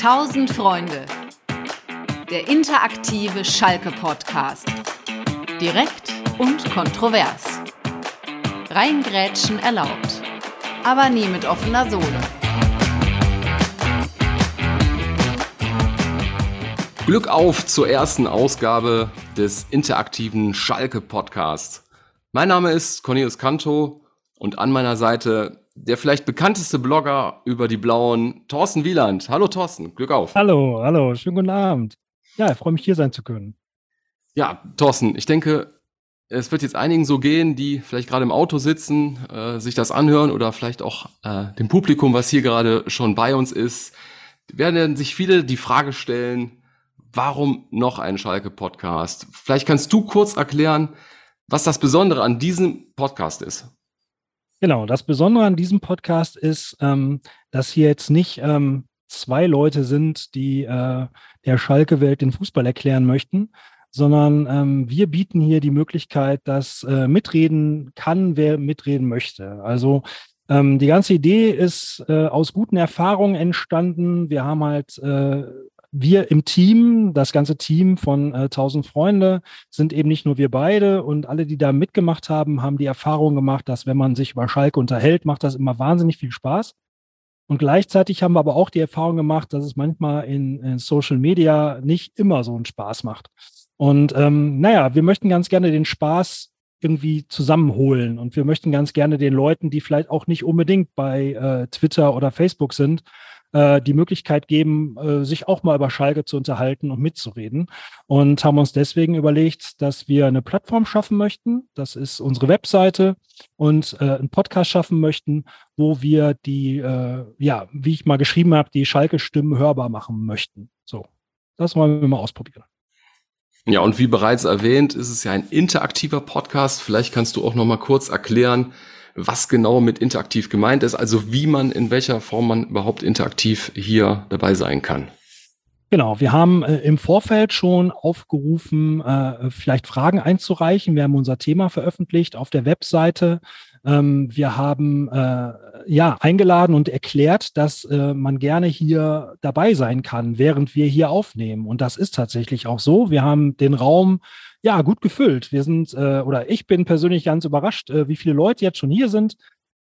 Tausend Freunde. Der interaktive Schalke-Podcast. Direkt und kontrovers. Reingrätschen erlaubt. Aber nie mit offener Sohle. Glück auf zur ersten Ausgabe des interaktiven Schalke-Podcasts. Mein Name ist Cornelius Canto und an meiner Seite der vielleicht bekannteste Blogger über die Blauen, Thorsten Wieland. Hallo Thorsten, Glück auf. Hallo, hallo, schönen guten Abend. Ja, ich freue mich hier sein zu können. Ja, Thorsten, ich denke, es wird jetzt einigen so gehen, die vielleicht gerade im Auto sitzen, äh, sich das anhören oder vielleicht auch äh, dem Publikum, was hier gerade schon bei uns ist, werden sich viele die Frage stellen, warum noch ein Schalke-Podcast? Vielleicht kannst du kurz erklären, was das Besondere an diesem Podcast ist. Genau, das Besondere an diesem Podcast ist, ähm, dass hier jetzt nicht ähm, zwei Leute sind, die äh, der Schalke-Welt den Fußball erklären möchten, sondern ähm, wir bieten hier die Möglichkeit, dass äh, mitreden kann, wer mitreden möchte. Also ähm, die ganze Idee ist äh, aus guten Erfahrungen entstanden. Wir haben halt äh, wir im Team, das ganze Team von äh, 1000 Freunde, sind eben nicht nur wir beide und alle, die da mitgemacht haben, haben die Erfahrung gemacht, dass wenn man sich über Schalke unterhält, macht das immer wahnsinnig viel Spaß. Und gleichzeitig haben wir aber auch die Erfahrung gemacht, dass es manchmal in, in Social Media nicht immer so einen Spaß macht. Und ähm, naja, wir möchten ganz gerne den Spaß irgendwie zusammenholen und wir möchten ganz gerne den Leuten, die vielleicht auch nicht unbedingt bei äh, Twitter oder Facebook sind, äh, die Möglichkeit geben, äh, sich auch mal über Schalke zu unterhalten und mitzureden. Und haben uns deswegen überlegt, dass wir eine Plattform schaffen möchten. Das ist unsere Webseite und äh, einen Podcast schaffen möchten, wo wir die, äh, ja, wie ich mal geschrieben habe, die Schalke-Stimmen hörbar machen möchten. So, das wollen wir mal ausprobieren. Ja, und wie bereits erwähnt, ist es ja ein interaktiver Podcast. Vielleicht kannst du auch noch mal kurz erklären, was genau mit interaktiv gemeint ist, also wie man, in welcher Form man überhaupt interaktiv hier dabei sein kann. Genau, wir haben äh, im Vorfeld schon aufgerufen, äh, vielleicht Fragen einzureichen. Wir haben unser Thema veröffentlicht auf der Webseite. Ähm, wir haben äh, ja eingeladen und erklärt, dass äh, man gerne hier dabei sein kann, während wir hier aufnehmen. Und das ist tatsächlich auch so. Wir haben den Raum ja, gut gefüllt. Wir sind, äh, oder ich bin persönlich ganz überrascht, äh, wie viele Leute jetzt schon hier sind.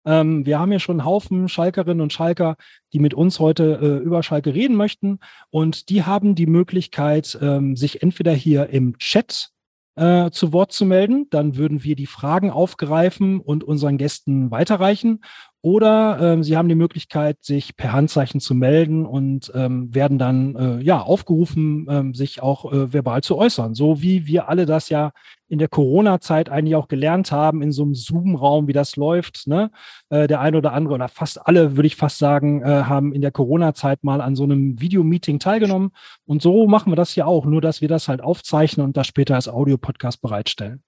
Ähm, wir haben ja schon einen Haufen Schalkerinnen und Schalker, die mit uns heute äh, über Schalke reden möchten. Und die haben die Möglichkeit, ähm, sich entweder hier im Chat äh, zu Wort zu melden. Dann würden wir die Fragen aufgreifen und unseren Gästen weiterreichen. Oder ähm, Sie haben die Möglichkeit, sich per Handzeichen zu melden und ähm, werden dann äh, ja aufgerufen, ähm, sich auch äh, verbal zu äußern. So wie wir alle das ja in der Corona-Zeit eigentlich auch gelernt haben, in so einem Zoom-Raum, wie das läuft. Ne? Äh, der eine oder andere oder fast alle, würde ich fast sagen, äh, haben in der Corona-Zeit mal an so einem Videomeeting teilgenommen. Und so machen wir das hier auch, nur dass wir das halt aufzeichnen und das später als Audiopodcast bereitstellen.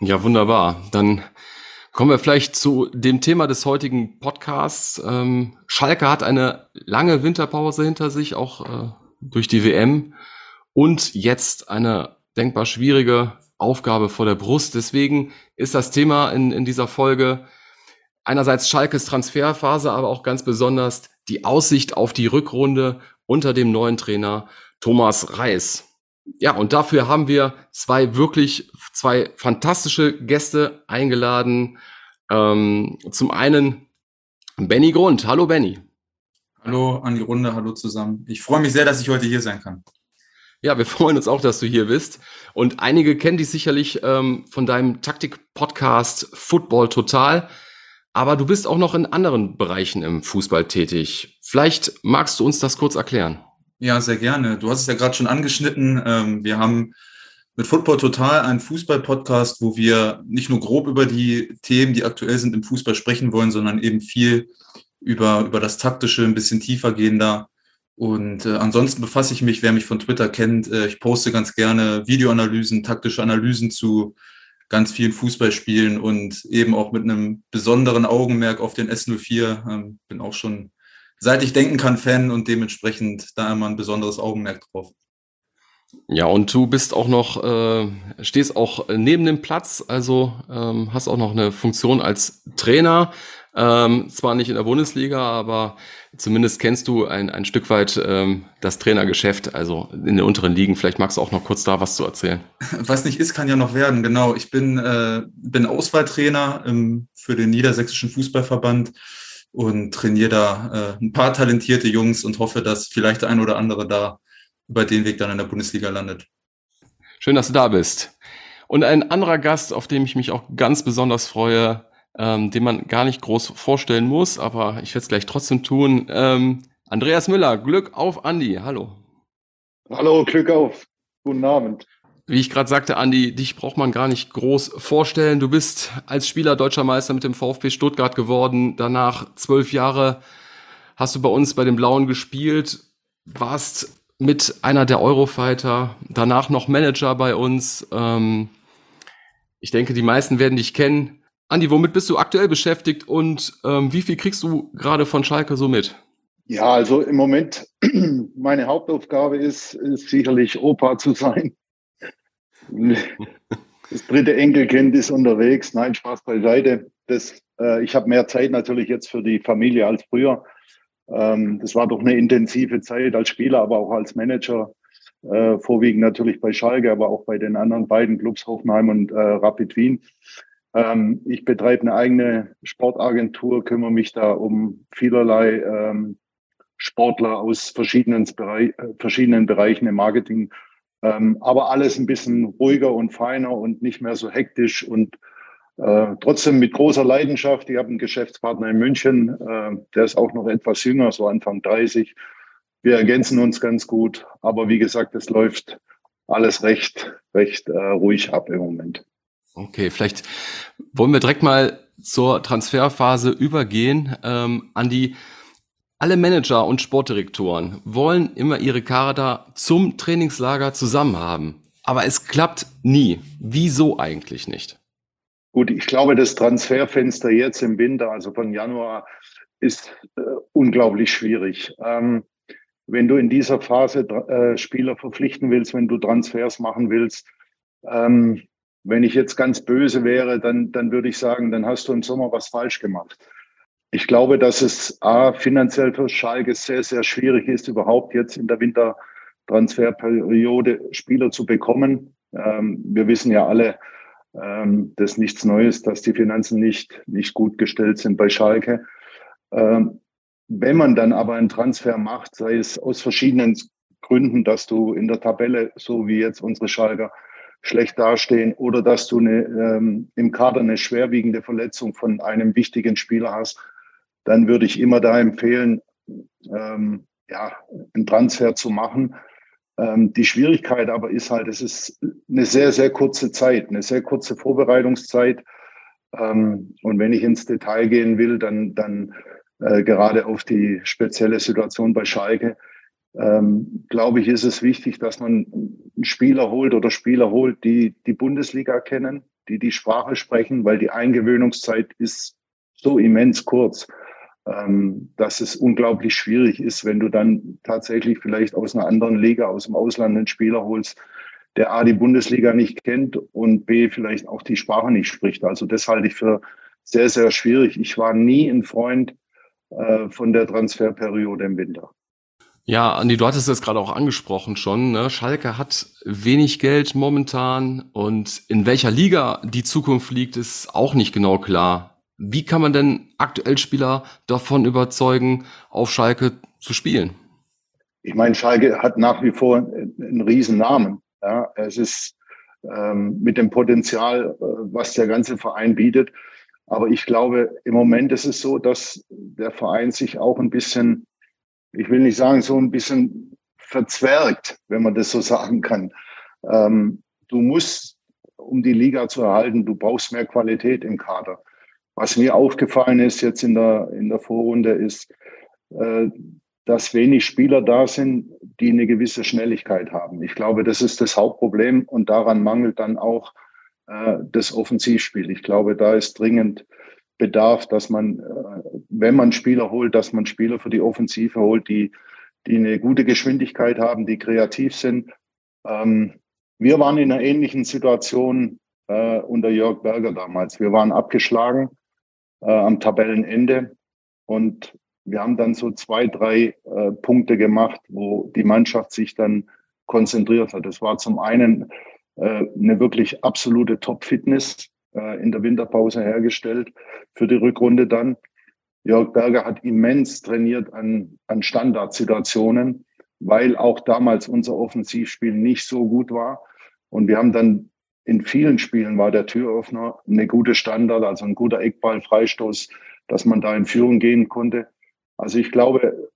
Ja, wunderbar. Dann Kommen wir vielleicht zu dem Thema des heutigen Podcasts. Ähm, Schalke hat eine lange Winterpause hinter sich, auch äh, durch die WM und jetzt eine denkbar schwierige Aufgabe vor der Brust. Deswegen ist das Thema in, in dieser Folge einerseits Schalkes Transferphase, aber auch ganz besonders die Aussicht auf die Rückrunde unter dem neuen Trainer Thomas Reis. Ja, und dafür haben wir zwei wirklich, zwei fantastische Gäste eingeladen. Ähm, zum einen Benny Grund. Hallo Benny. Hallo an die Runde, hallo zusammen. Ich freue mich sehr, dass ich heute hier sein kann. Ja, wir freuen uns auch, dass du hier bist. Und einige kennen dich sicherlich ähm, von deinem Taktik-Podcast Football Total. Aber du bist auch noch in anderen Bereichen im Fußball tätig. Vielleicht magst du uns das kurz erklären. Ja, sehr gerne. Du hast es ja gerade schon angeschnitten. Ähm, wir haben mit Football Total einen Fußball-Podcast, wo wir nicht nur grob über die Themen, die aktuell sind im Fußball sprechen wollen, sondern eben viel über, über das Taktische, ein bisschen tiefer gehen da. Und äh, ansonsten befasse ich mich, wer mich von Twitter kennt, äh, ich poste ganz gerne Videoanalysen, taktische Analysen zu ganz vielen Fußballspielen und eben auch mit einem besonderen Augenmerk auf den S04. Ähm, bin auch schon seit ich denken kann, Fan und dementsprechend da immer ein besonderes Augenmerk drauf. Ja, und du bist auch noch, äh, stehst auch neben dem Platz, also ähm, hast auch noch eine Funktion als Trainer. Ähm, zwar nicht in der Bundesliga, aber zumindest kennst du ein, ein Stück weit ähm, das Trainergeschäft, also in den unteren Ligen. Vielleicht magst du auch noch kurz da was zu erzählen. Was nicht ist, kann ja noch werden. Genau. Ich bin, äh, bin Auswahltrainer ähm, für den Niedersächsischen Fußballverband und trainiere da äh, ein paar talentierte Jungs und hoffe, dass vielleicht der ein oder andere da über den Weg dann in der Bundesliga landet. Schön, dass du da bist. Und ein anderer Gast, auf den ich mich auch ganz besonders freue, ähm, den man gar nicht groß vorstellen muss, aber ich werde es gleich trotzdem tun. Ähm, Andreas Müller, Glück auf Andi. Hallo. Hallo, Glück auf. Guten Abend. Wie ich gerade sagte, Andi, dich braucht man gar nicht groß vorstellen. Du bist als Spieler deutscher Meister mit dem VfB Stuttgart geworden. Danach zwölf Jahre hast du bei uns bei den Blauen gespielt, warst mit einer der Eurofighter, danach noch Manager bei uns. Ähm, ich denke, die meisten werden dich kennen. Andi, womit bist du aktuell beschäftigt und ähm, wie viel kriegst du gerade von Schalke so mit? Ja, also im Moment, meine Hauptaufgabe ist, ist sicherlich Opa zu sein. Das dritte Enkelkind ist unterwegs. Nein, Spaß beiseite. Das, äh, ich habe mehr Zeit natürlich jetzt für die Familie als früher. Ähm, das war doch eine intensive Zeit als Spieler, aber auch als Manager. Äh, vorwiegend natürlich bei Schalke, aber auch bei den anderen beiden Clubs Hoffenheim und äh, Rapid Wien. Ähm, ich betreibe eine eigene Sportagentur, kümmere mich da um vielerlei ähm, Sportler aus verschiedenen, Bereich, äh, verschiedenen Bereichen im Marketing. Ähm, aber alles ein bisschen ruhiger und feiner und nicht mehr so hektisch und äh, trotzdem mit großer Leidenschaft. Ich habe einen Geschäftspartner in München, äh, der ist auch noch etwas jünger, so Anfang 30 wir ergänzen uns ganz gut. Aber wie gesagt, es läuft alles recht, recht äh, ruhig ab im Moment. Okay, vielleicht wollen wir direkt mal zur Transferphase übergehen. Ähm, Andi, alle Manager und Sportdirektoren wollen immer ihre Kader zum Trainingslager zusammen haben. Aber es klappt nie. Wieso eigentlich nicht? Gut, ich glaube, das Transferfenster jetzt im Winter, also von Januar, ist äh, unglaublich schwierig. Ähm, wenn du in dieser Phase äh, Spieler verpflichten willst, wenn du Transfers machen willst. Ähm, wenn ich jetzt ganz böse wäre, dann, dann würde ich sagen, dann hast du im Sommer was falsch gemacht. Ich glaube, dass es A, finanziell für Schalke sehr, sehr schwierig ist, überhaupt jetzt in der Wintertransferperiode Spieler zu bekommen. Ähm, wir wissen ja alle, ähm, das ist nichts Neues, dass die Finanzen nicht, nicht gut gestellt sind bei Schalke. Ähm, wenn man dann aber einen Transfer macht, sei es aus verschiedenen Gründen, dass du in der Tabelle, so wie jetzt unsere Schalker, schlecht dastehen oder dass du eine, ähm, im Kader eine schwerwiegende Verletzung von einem wichtigen Spieler hast, dann würde ich immer da empfehlen, ähm, ja, einen Transfer zu machen. Ähm, die Schwierigkeit aber ist halt, es ist eine sehr, sehr kurze Zeit, eine sehr kurze Vorbereitungszeit. Ähm, und wenn ich ins Detail gehen will, dann, dann äh, gerade auf die spezielle Situation bei Schalke, ähm, glaube ich, ist es wichtig, dass man einen Spieler holt oder Spieler holt, die die Bundesliga kennen, die die Sprache sprechen, weil die Eingewöhnungszeit ist so immens kurz, ähm, dass es unglaublich schwierig ist, wenn du dann tatsächlich vielleicht aus einer anderen Liga, aus dem Ausland einen Spieler holst, der A, die Bundesliga nicht kennt und B, vielleicht auch die Sprache nicht spricht. Also das halte ich für sehr, sehr schwierig. Ich war nie ein Freund äh, von der Transferperiode im Winter. Ja, Andi, du hattest es gerade auch angesprochen schon. Ne? Schalke hat wenig Geld momentan und in welcher Liga die Zukunft liegt, ist auch nicht genau klar. Wie kann man denn aktuell Spieler davon überzeugen, auf Schalke zu spielen? Ich meine, Schalke hat nach wie vor einen riesen Namen. Ja, es ist ähm, mit dem Potenzial, äh, was der ganze Verein bietet, aber ich glaube, im Moment ist es so, dass der Verein sich auch ein bisschen, ich will nicht sagen, so ein bisschen verzwergt, wenn man das so sagen kann. Ähm, du musst, um die Liga zu erhalten, du brauchst mehr Qualität im Kader. Was mir aufgefallen ist jetzt in der, in der Vorrunde ist, äh, dass wenig Spieler da sind, die eine gewisse Schnelligkeit haben. Ich glaube, das ist das Hauptproblem und daran mangelt dann auch äh, das Offensivspiel. Ich glaube, da ist dringend Bedarf, dass man, äh, wenn man Spieler holt, dass man Spieler für die Offensive holt, die, die eine gute Geschwindigkeit haben, die kreativ sind. Ähm, wir waren in einer ähnlichen Situation unter Jörg Berger damals. Wir waren abgeschlagen äh, am Tabellenende. Und wir haben dann so zwei, drei äh, Punkte gemacht, wo die Mannschaft sich dann konzentriert hat. Das war zum einen äh, eine wirklich absolute Top-Fitness äh, in der Winterpause hergestellt für die Rückrunde dann. Jörg Berger hat immens trainiert an, an Standardsituationen, weil auch damals unser Offensivspiel nicht so gut war. Und wir haben dann in vielen Spielen war der Türöffner eine gute Standard, also ein guter Eckball, Freistoß, dass man da in Führung gehen konnte. Also ich glaube,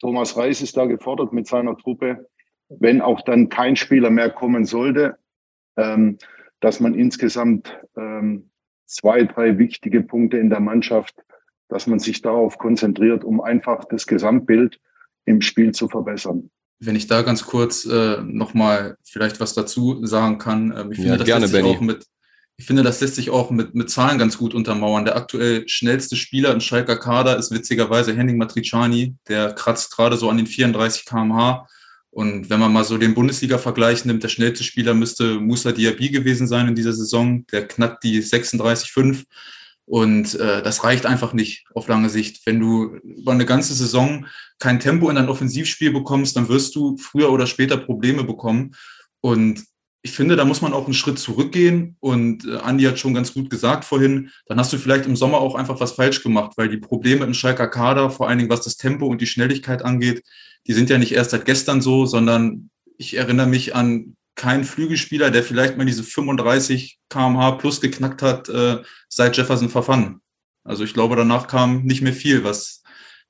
Thomas Reis ist da gefordert mit seiner Truppe, wenn auch dann kein Spieler mehr kommen sollte, ähm, dass man insgesamt ähm, zwei, drei wichtige Punkte in der Mannschaft, dass man sich darauf konzentriert, um einfach das Gesamtbild im Spiel zu verbessern. Wenn ich da ganz kurz äh, nochmal vielleicht was dazu sagen kann. Äh, ich finde, ja, das gerne, lässt sich auch mit, ich finde, das lässt sich auch mit, mit Zahlen ganz gut untermauern. Der aktuell schnellste Spieler im Schalker Kader ist witzigerweise Henning Matriciani. Der kratzt gerade so an den 34 kmh. Und wenn man mal so den Bundesliga-Vergleich nimmt, der schnellste Spieler müsste Musa Diaby gewesen sein in dieser Saison. Der knackt die 36,5. Und äh, das reicht einfach nicht auf lange Sicht. Wenn du über eine ganze Saison kein Tempo in dein Offensivspiel bekommst, dann wirst du früher oder später Probleme bekommen. Und ich finde, da muss man auch einen Schritt zurückgehen. Und äh, Andi hat schon ganz gut gesagt vorhin, dann hast du vielleicht im Sommer auch einfach was falsch gemacht, weil die Probleme im Schalker Kader, vor allen Dingen was das Tempo und die Schnelligkeit angeht, die sind ja nicht erst seit gestern so, sondern ich erinnere mich an keinen Flügelspieler, der vielleicht mal diese 35 kmh plus geknackt hat, äh, seit Jefferson verfahren. Also ich glaube, danach kam nicht mehr viel, was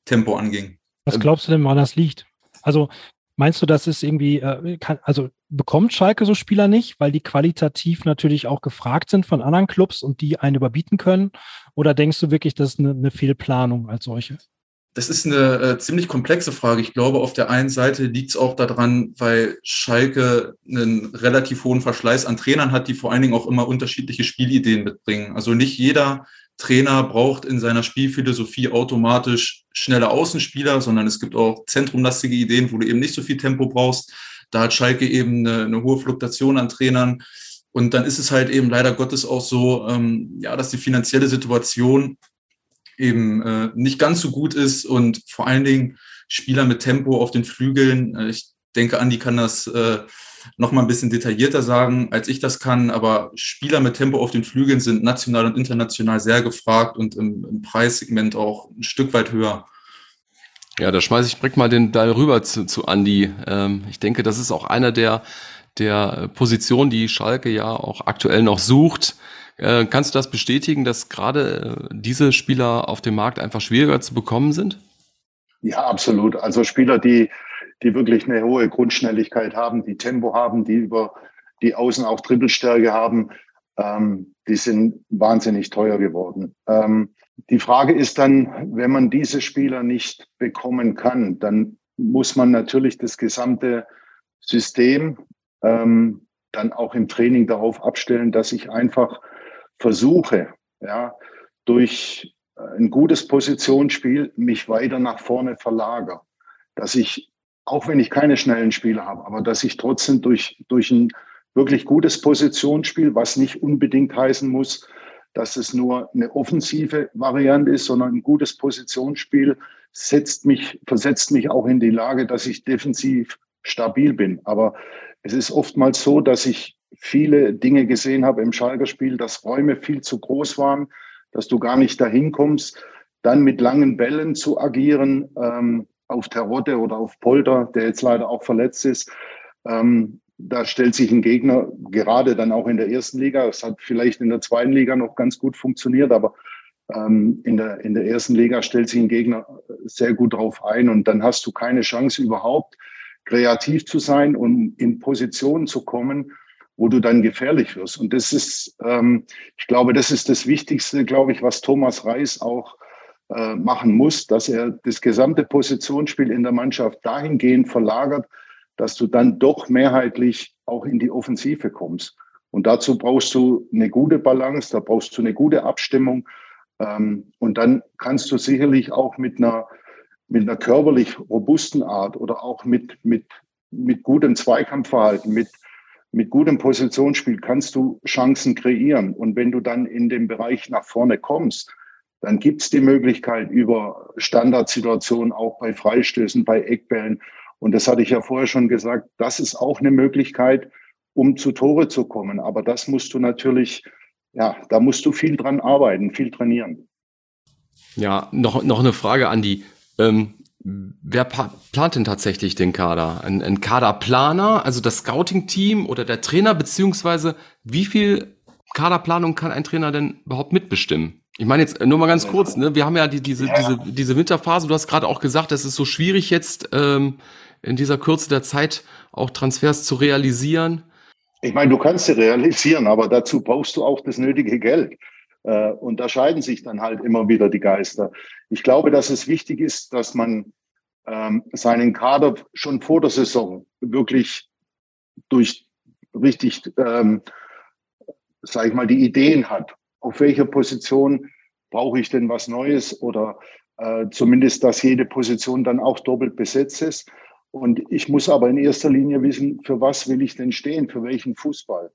Tempo anging. Was glaubst du denn, woran das liegt? Also meinst du, das ist irgendwie, äh, kann, also bekommt Schalke so Spieler nicht, weil die qualitativ natürlich auch gefragt sind von anderen Clubs und die einen überbieten können? Oder denkst du wirklich, das ist eine, eine Fehlplanung als solche? Das ist eine äh, ziemlich komplexe Frage. Ich glaube, auf der einen Seite liegt es auch daran, weil Schalke einen relativ hohen Verschleiß an Trainern hat, die vor allen Dingen auch immer unterschiedliche Spielideen mitbringen. Also nicht jeder Trainer braucht in seiner Spielphilosophie automatisch schnelle Außenspieler, sondern es gibt auch zentrumlastige Ideen, wo du eben nicht so viel Tempo brauchst. Da hat Schalke eben eine, eine hohe Fluktuation an Trainern. Und dann ist es halt eben leider Gottes auch so, ähm, ja, dass die finanzielle Situation eben äh, nicht ganz so gut ist und vor allen Dingen Spieler mit Tempo auf den Flügeln. Äh, ich denke, Andi kann das äh, noch mal ein bisschen detaillierter sagen, als ich das kann. Aber Spieler mit Tempo auf den Flügeln sind national und international sehr gefragt und im, im Preissegment auch ein Stück weit höher. Ja, da schmeiße ich direkt mal den Ball rüber zu, zu Andi. Ähm, ich denke, das ist auch einer der, der Positionen, die Schalke ja auch aktuell noch sucht. Äh, kannst du das bestätigen, dass gerade äh, diese Spieler auf dem Markt einfach schwieriger zu bekommen sind? Ja, absolut. Also Spieler, die, die wirklich eine hohe Grundschnelligkeit haben, die Tempo haben, die über die Außen auch Trippelstärke haben, ähm, die sind wahnsinnig teuer geworden. Ähm, die Frage ist dann, wenn man diese Spieler nicht bekommen kann, dann muss man natürlich das gesamte System ähm, dann auch im Training darauf abstellen, dass ich einfach versuche, ja, durch ein gutes Positionsspiel mich weiter nach vorne verlagere. Dass ich, auch wenn ich keine schnellen Spieler habe, aber dass ich trotzdem durch, durch ein wirklich gutes Positionsspiel, was nicht unbedingt heißen muss, dass es nur eine offensive Variante ist, sondern ein gutes Positionsspiel setzt mich, versetzt mich auch in die Lage, dass ich defensiv stabil bin. Aber es ist oftmals so, dass ich viele Dinge gesehen habe im Schalker Spiel, dass Räume viel zu groß waren, dass du gar nicht dahin kommst, dann mit langen Bällen zu agieren, ähm, auf Terotte oder auf Polter, der jetzt leider auch verletzt ist. Ähm, da stellt sich ein Gegner, gerade dann auch in der ersten Liga, es hat vielleicht in der zweiten Liga noch ganz gut funktioniert, aber ähm, in, der, in der ersten Liga stellt sich ein Gegner sehr gut drauf ein und dann hast du keine Chance überhaupt, kreativ zu sein und in Positionen zu kommen, wo du dann gefährlich wirst. Und das ist, ähm, ich glaube, das ist das Wichtigste, glaube ich, was Thomas Reis auch äh, machen muss, dass er das gesamte Positionsspiel in der Mannschaft dahingehend verlagert, dass du dann doch mehrheitlich auch in die Offensive kommst. Und dazu brauchst du eine gute Balance, da brauchst du eine gute Abstimmung. Ähm, und dann kannst du sicherlich auch mit einer, mit einer körperlich robusten Art oder auch mit, mit, mit gutem Zweikampfverhalten, mit, mit gutem Positionsspiel kannst du Chancen kreieren. Und wenn du dann in den Bereich nach vorne kommst, dann gibt es die Möglichkeit über Standardsituationen, auch bei Freistößen, bei Eckbällen. Und das hatte ich ja vorher schon gesagt, das ist auch eine Möglichkeit, um zu Tore zu kommen. Aber das musst du natürlich, ja, da musst du viel dran arbeiten, viel trainieren. Ja, noch, noch eine Frage an die. Ähm, wer plant denn tatsächlich den Kader? Ein, ein Kaderplaner, also das Scouting-Team oder der Trainer, beziehungsweise wie viel Kaderplanung kann ein Trainer denn überhaupt mitbestimmen? Ich meine jetzt nur mal ganz kurz, ne? wir haben ja die, diese, ja. diese, diese Winterphase, du hast gerade auch gesagt, es ist so schwierig jetzt ähm, in dieser Kürze der Zeit auch Transfers zu realisieren. Ich meine, du kannst sie realisieren, aber dazu brauchst du auch das nötige Geld. Äh, und da sich dann halt immer wieder die Geister. Ich glaube, dass es wichtig ist, dass man ähm, seinen Kader schon vor der Saison wirklich durch richtig, ähm, sage ich mal, die Ideen hat. Auf welcher Position brauche ich denn was Neues oder äh, zumindest, dass jede Position dann auch doppelt besetzt ist. Und ich muss aber in erster Linie wissen, für was will ich denn stehen, für welchen Fußball.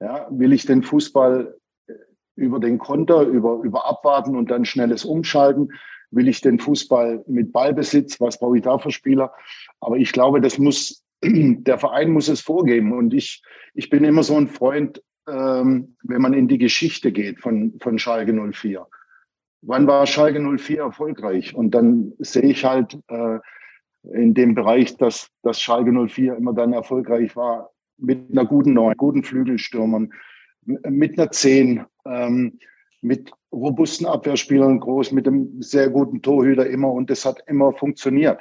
Ja, will ich den Fußball über den Konter, über, über Abwarten und dann schnelles Umschalten. Will ich den Fußball mit Ballbesitz? Was brauche ich da für Spieler? Aber ich glaube, das muss, der Verein muss es vorgeben. Und ich, ich bin immer so ein Freund, ähm, wenn man in die Geschichte geht von, von Schalke 04. Wann war Schalke 04 erfolgreich? Und dann sehe ich halt äh, in dem Bereich, dass, dass Schalke 04 immer dann erfolgreich war mit einer guten Neun, guten Flügelstürmern, mit einer Zehn, ähm, mit robusten Abwehrspielern groß, mit einem sehr guten Torhüter immer und das hat immer funktioniert.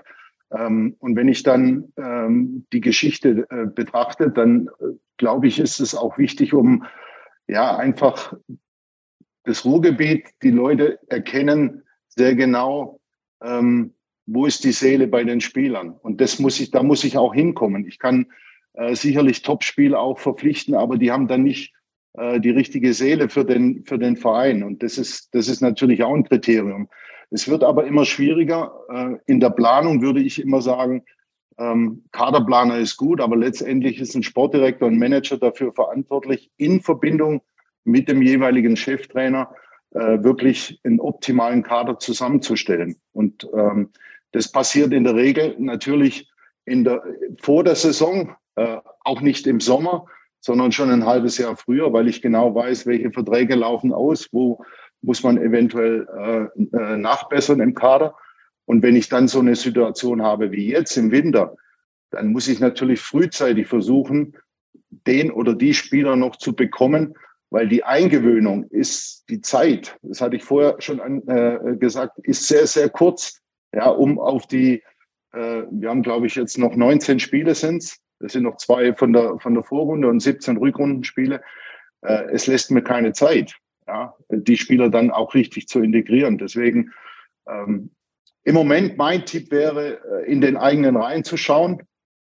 Ähm, und wenn ich dann ähm, die Geschichte äh, betrachte, dann äh, glaube ich, ist es auch wichtig, um ja einfach das Ruhrgebiet, die Leute erkennen sehr genau, ähm, wo ist die Seele bei den Spielern. Und das muss ich, da muss ich auch hinkommen. Ich kann äh, sicherlich Topspieler auch verpflichten, aber die haben dann nicht äh, die richtige Seele für den, für den Verein. Und das ist, das ist natürlich auch ein Kriterium. Es wird aber immer schwieriger. Äh, in der Planung würde ich immer sagen, ähm, Kaderplaner ist gut, aber letztendlich ist ein Sportdirektor und Manager dafür verantwortlich, in Verbindung mit dem jeweiligen Cheftrainer äh, wirklich einen optimalen Kader zusammenzustellen. Und ähm, das passiert in der Regel natürlich in der, vor der Saison, auch nicht im Sommer, sondern schon ein halbes Jahr früher, weil ich genau weiß, welche Verträge laufen aus, wo muss man eventuell äh, äh, nachbessern im Kader. Und wenn ich dann so eine Situation habe wie jetzt im Winter, dann muss ich natürlich frühzeitig versuchen, den oder die Spieler noch zu bekommen, weil die Eingewöhnung ist die Zeit, das hatte ich vorher schon an, äh, gesagt, ist sehr, sehr kurz, ja, um auf die, äh, wir haben, glaube ich, jetzt noch 19 Spiele sind's, das sind noch zwei von der, von der Vorrunde und 17 Rückrundenspiele. Äh, es lässt mir keine Zeit, ja, die Spieler dann auch richtig zu integrieren. Deswegen ähm, im Moment mein Tipp wäre, äh, in den eigenen Reihen zu schauen.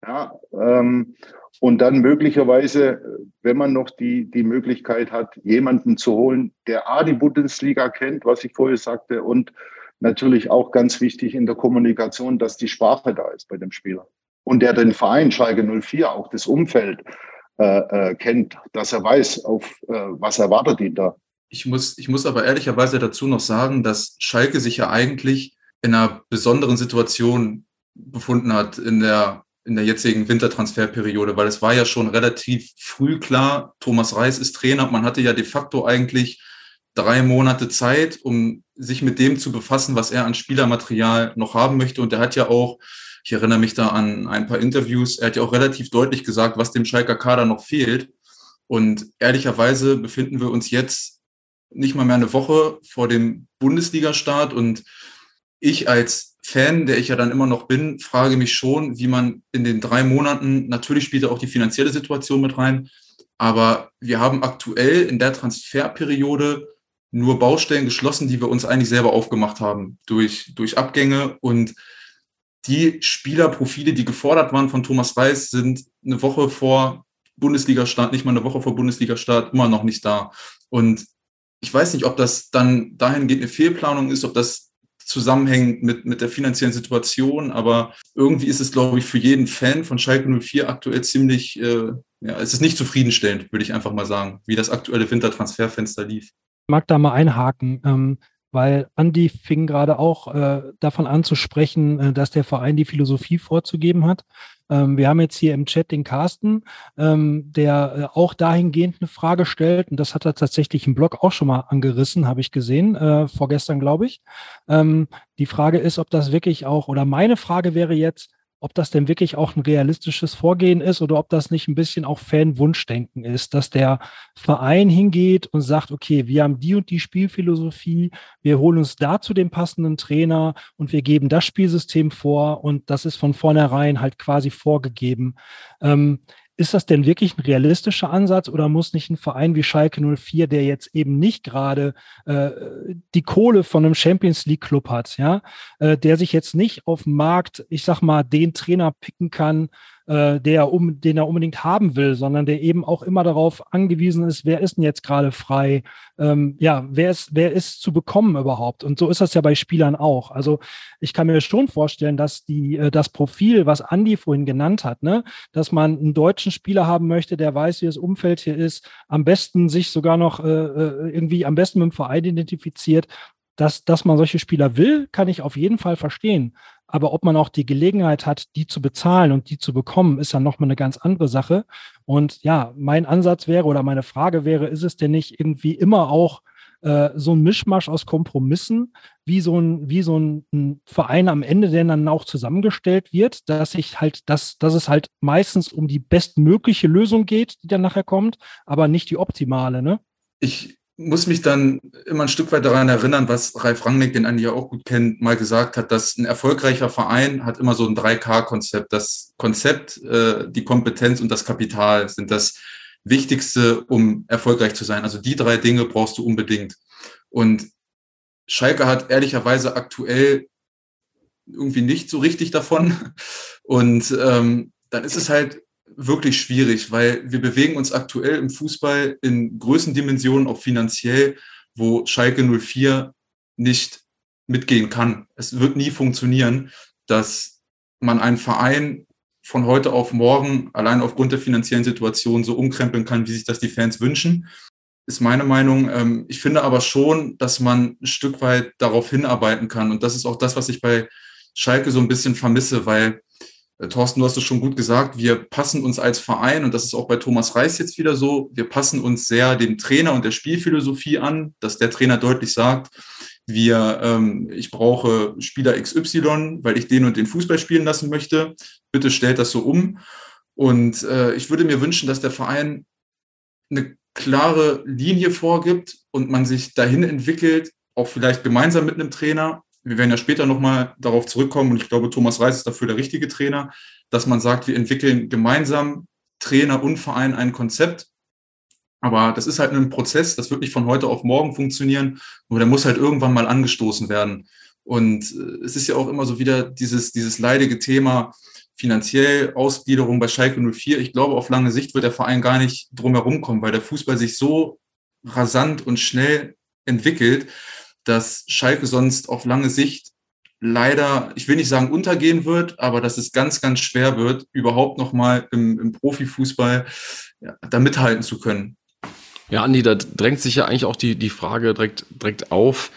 Ja, ähm, und dann möglicherweise, wenn man noch die, die Möglichkeit hat, jemanden zu holen, der A, die Bundesliga kennt, was ich vorher sagte, und natürlich auch ganz wichtig in der Kommunikation, dass die Sprache da ist bei dem Spieler und der den Verein Schalke 04, auch das Umfeld äh, äh, kennt, dass er weiß, auf äh, was erwartet ihn da. Ich muss, ich muss aber ehrlicherweise dazu noch sagen, dass Schalke sich ja eigentlich in einer besonderen Situation befunden hat in der, in der jetzigen Wintertransferperiode, weil es war ja schon relativ früh klar, Thomas Reis ist Trainer. Man hatte ja de facto eigentlich drei Monate Zeit, um sich mit dem zu befassen, was er an Spielermaterial noch haben möchte. Und er hat ja auch ich erinnere mich da an ein paar Interviews. Er hat ja auch relativ deutlich gesagt, was dem Schalker Kader noch fehlt. Und ehrlicherweise befinden wir uns jetzt nicht mal mehr eine Woche vor dem Bundesliga-Start. Und ich als Fan, der ich ja dann immer noch bin, frage mich schon, wie man in den drei Monaten, natürlich spielt auch die finanzielle Situation mit rein, aber wir haben aktuell in der Transferperiode nur Baustellen geschlossen, die wir uns eigentlich selber aufgemacht haben durch, durch Abgänge und die Spielerprofile, die gefordert waren von Thomas Reis, sind eine Woche vor Bundesliga-Start, nicht mal eine Woche vor Bundesliga-Start, immer noch nicht da. Und ich weiß nicht, ob das dann dahingehend eine Fehlplanung ist, ob das zusammenhängt mit, mit der finanziellen Situation, aber irgendwie ist es, glaube ich, für jeden Fan von Schalke 04 aktuell ziemlich, äh, ja, es ist nicht zufriedenstellend, würde ich einfach mal sagen, wie das aktuelle Wintertransferfenster lief. Ich mag da mal einhaken. Ähm, weil Andi fing gerade auch äh, davon an zu sprechen, äh, dass der Verein die Philosophie vorzugeben hat. Ähm, wir haben jetzt hier im Chat den Carsten, ähm, der äh, auch dahingehend eine Frage stellt. Und das hat er tatsächlich im Blog auch schon mal angerissen, habe ich gesehen, äh, vorgestern, glaube ich. Ähm, die Frage ist, ob das wirklich auch, oder meine Frage wäre jetzt, ob das denn wirklich auch ein realistisches Vorgehen ist oder ob das nicht ein bisschen auch Fan-Wunschdenken ist, dass der Verein hingeht und sagt, okay, wir haben die und die Spielphilosophie, wir holen uns dazu den passenden Trainer und wir geben das Spielsystem vor und das ist von vornherein halt quasi vorgegeben. Ähm, ist das denn wirklich ein realistischer Ansatz oder muss nicht ein Verein wie Schalke 04, der jetzt eben nicht gerade äh, die Kohle von einem Champions League Club hat, ja, äh, der sich jetzt nicht auf dem Markt, ich sag mal, den Trainer picken kann, äh, der um, den er unbedingt haben will, sondern der eben auch immer darauf angewiesen ist, wer ist denn jetzt gerade frei, ähm, ja, wer ist, wer ist zu bekommen überhaupt? Und so ist das ja bei Spielern auch. Also ich kann mir schon vorstellen, dass die, äh, das Profil, was Andi vorhin genannt hat, ne, dass man einen deutschen Spieler haben möchte, der weiß, wie das Umfeld hier ist, am besten sich sogar noch äh, äh irgendwie am besten mit dem Verein identifiziert, dass, dass man solche Spieler will, kann ich auf jeden Fall verstehen. Aber ob man auch die Gelegenheit hat, die zu bezahlen und die zu bekommen, ist dann nochmal eine ganz andere Sache. Und ja, mein Ansatz wäre oder meine Frage wäre, ist es denn nicht irgendwie immer auch äh, so ein Mischmasch aus Kompromissen, wie so ein, wie so ein, ein Verein am Ende denn dann auch zusammengestellt wird, dass ich halt, dass, dass es halt meistens um die bestmögliche Lösung geht, die dann nachher kommt, aber nicht die optimale, ne? Ich, muss mich dann immer ein Stück weit daran erinnern, was Ralf Rangnick, den Andi ja auch gut kennt, mal gesagt hat, dass ein erfolgreicher Verein hat immer so ein 3K-Konzept. Das Konzept, äh, die Kompetenz und das Kapital sind das Wichtigste, um erfolgreich zu sein. Also die drei Dinge brauchst du unbedingt. Und Schalke hat ehrlicherweise aktuell irgendwie nicht so richtig davon. Und ähm, dann ist es halt wirklich schwierig, weil wir bewegen uns aktuell im Fußball in Größendimensionen, auch finanziell, wo Schalke 04 nicht mitgehen kann. Es wird nie funktionieren, dass man einen Verein von heute auf morgen allein aufgrund der finanziellen Situation so umkrempeln kann, wie sich das die Fans wünschen, ist meine Meinung. Ähm, ich finde aber schon, dass man ein Stück weit darauf hinarbeiten kann. Und das ist auch das, was ich bei Schalke so ein bisschen vermisse, weil Thorsten, du hast es schon gut gesagt, wir passen uns als Verein, und das ist auch bei Thomas Reis jetzt wieder so, wir passen uns sehr dem Trainer und der Spielphilosophie an, dass der Trainer deutlich sagt, wir, ähm, ich brauche Spieler XY, weil ich den und den Fußball spielen lassen möchte. Bitte stellt das so um. Und äh, ich würde mir wünschen, dass der Verein eine klare Linie vorgibt und man sich dahin entwickelt, auch vielleicht gemeinsam mit einem Trainer, wir werden ja später nochmal darauf zurückkommen, und ich glaube, Thomas Reis ist dafür der richtige Trainer, dass man sagt, wir entwickeln gemeinsam Trainer und Verein ein Konzept. Aber das ist halt ein Prozess, das wird nicht von heute auf morgen funktionieren, nur der muss halt irgendwann mal angestoßen werden. Und äh, es ist ja auch immer so wieder dieses, dieses leidige Thema finanziell Ausgliederung bei Schalke 04. Ich glaube, auf lange Sicht wird der Verein gar nicht drum herum kommen, weil der Fußball sich so rasant und schnell entwickelt, dass Schalke sonst auf lange Sicht leider, ich will nicht sagen untergehen wird, aber dass es ganz, ganz schwer wird, überhaupt nochmal im, im Profifußball ja, da mithalten zu können. Ja, Andi, da drängt sich ja eigentlich auch die, die Frage direkt, direkt auf,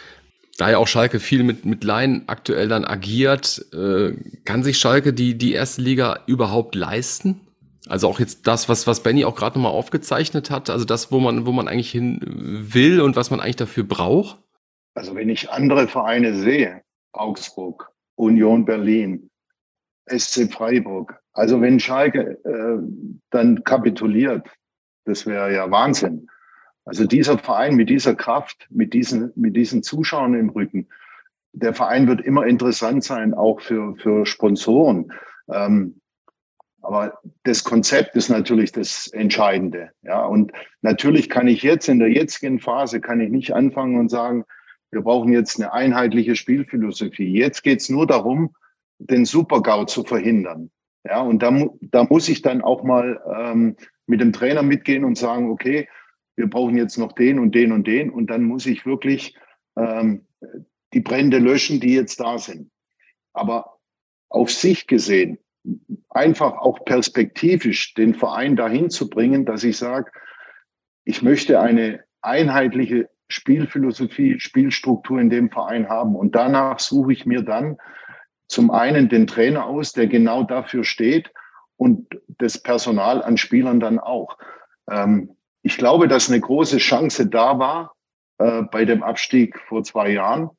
da ja auch Schalke viel mit, mit Laien aktuell dann agiert, äh, kann sich Schalke die, die erste Liga überhaupt leisten? Also auch jetzt das, was, was Benny auch gerade nochmal aufgezeichnet hat, also das, wo man, wo man eigentlich hin will und was man eigentlich dafür braucht? Also wenn ich andere Vereine sehe, Augsburg, Union Berlin, SC Freiburg, also wenn Schalke äh, dann kapituliert, das wäre ja Wahnsinn. Also dieser Verein mit dieser Kraft, mit diesen, mit diesen Zuschauern im Rücken, der Verein wird immer interessant sein, auch für, für Sponsoren. Ähm, aber das Konzept ist natürlich das Entscheidende. Ja, und natürlich kann ich jetzt in der jetzigen Phase kann ich nicht anfangen und sagen, wir brauchen jetzt eine einheitliche Spielphilosophie. Jetzt geht es nur darum, den Super-GAU zu verhindern. Ja, und da, da muss ich dann auch mal ähm, mit dem Trainer mitgehen und sagen, okay, wir brauchen jetzt noch den und den und den. Und dann muss ich wirklich ähm, die Brände löschen, die jetzt da sind. Aber auf sich gesehen, einfach auch perspektivisch den Verein dahin zu bringen, dass ich sage, ich möchte eine einheitliche Spielphilosophie, Spielstruktur in dem Verein haben. Und danach suche ich mir dann zum einen den Trainer aus, der genau dafür steht und das Personal an Spielern dann auch. Ähm, ich glaube, dass eine große Chance da war äh, bei dem Abstieg vor zwei Jahren,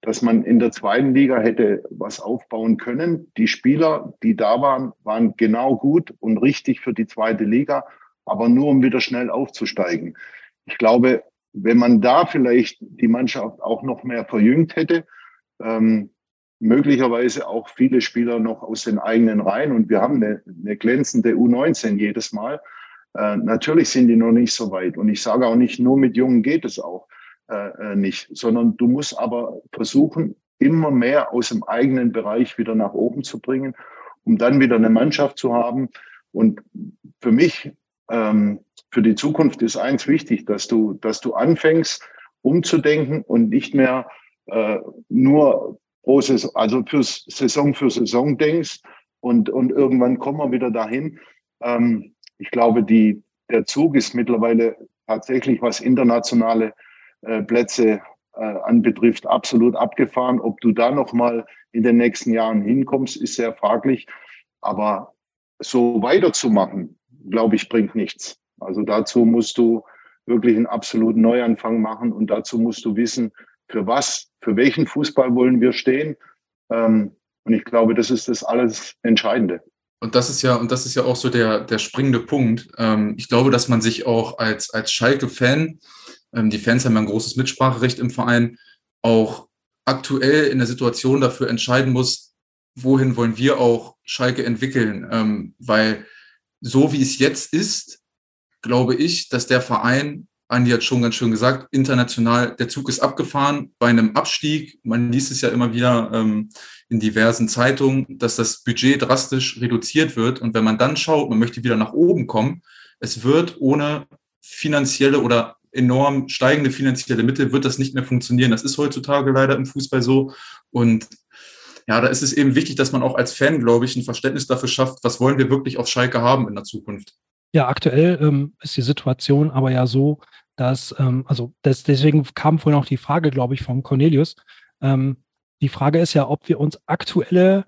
dass man in der zweiten Liga hätte was aufbauen können. Die Spieler, die da waren, waren genau gut und richtig für die zweite Liga, aber nur um wieder schnell aufzusteigen. Ich glaube, wenn man da vielleicht die Mannschaft auch noch mehr verjüngt hätte, ähm, möglicherweise auch viele Spieler noch aus den eigenen Reihen und wir haben eine, eine glänzende U19 jedes Mal. Äh, natürlich sind die noch nicht so weit und ich sage auch nicht, nur mit Jungen geht es auch äh, äh, nicht, sondern du musst aber versuchen, immer mehr aus dem eigenen Bereich wieder nach oben zu bringen, um dann wieder eine Mannschaft zu haben. Und für mich, ähm, für die Zukunft ist eins wichtig, dass du, dass du anfängst, umzudenken und nicht mehr äh, nur pro Saison, also für Saison für Saison denkst und, und irgendwann kommen wir wieder dahin. Ähm, ich glaube, die, der Zug ist mittlerweile tatsächlich, was internationale äh, Plätze äh, anbetrifft, absolut abgefahren. Ob du da noch mal in den nächsten Jahren hinkommst, ist sehr fraglich. Aber so weiterzumachen, glaube ich, bringt nichts. Also dazu musst du wirklich einen absoluten Neuanfang machen und dazu musst du wissen, für was, für welchen Fußball wollen wir stehen. Ähm, und ich glaube, das ist das alles Entscheidende. Und das ist ja, und das ist ja auch so der, der springende Punkt. Ähm, ich glaube, dass man sich auch als, als Schalke-Fan ähm, die Fans haben ja ein großes Mitspracherecht im Verein, auch aktuell in der Situation dafür entscheiden muss, wohin wollen wir auch Schalke entwickeln. Ähm, weil so wie es jetzt ist, glaube ich, dass der Verein, Andi hat schon ganz schön gesagt, international, der Zug ist abgefahren bei einem Abstieg. Man liest es ja immer wieder ähm, in diversen Zeitungen, dass das Budget drastisch reduziert wird. Und wenn man dann schaut, man möchte wieder nach oben kommen, es wird ohne finanzielle oder enorm steigende finanzielle Mittel wird das nicht mehr funktionieren. Das ist heutzutage leider im Fußball so. Und ja, da ist es eben wichtig, dass man auch als Fan, glaube ich, ein Verständnis dafür schafft, was wollen wir wirklich auf Schalke haben in der Zukunft. Ja, aktuell ähm, ist die Situation aber ja so, dass, ähm, also das, deswegen kam vorhin auch die Frage, glaube ich, von Cornelius. Ähm, die Frage ist ja, ob wir uns aktuelle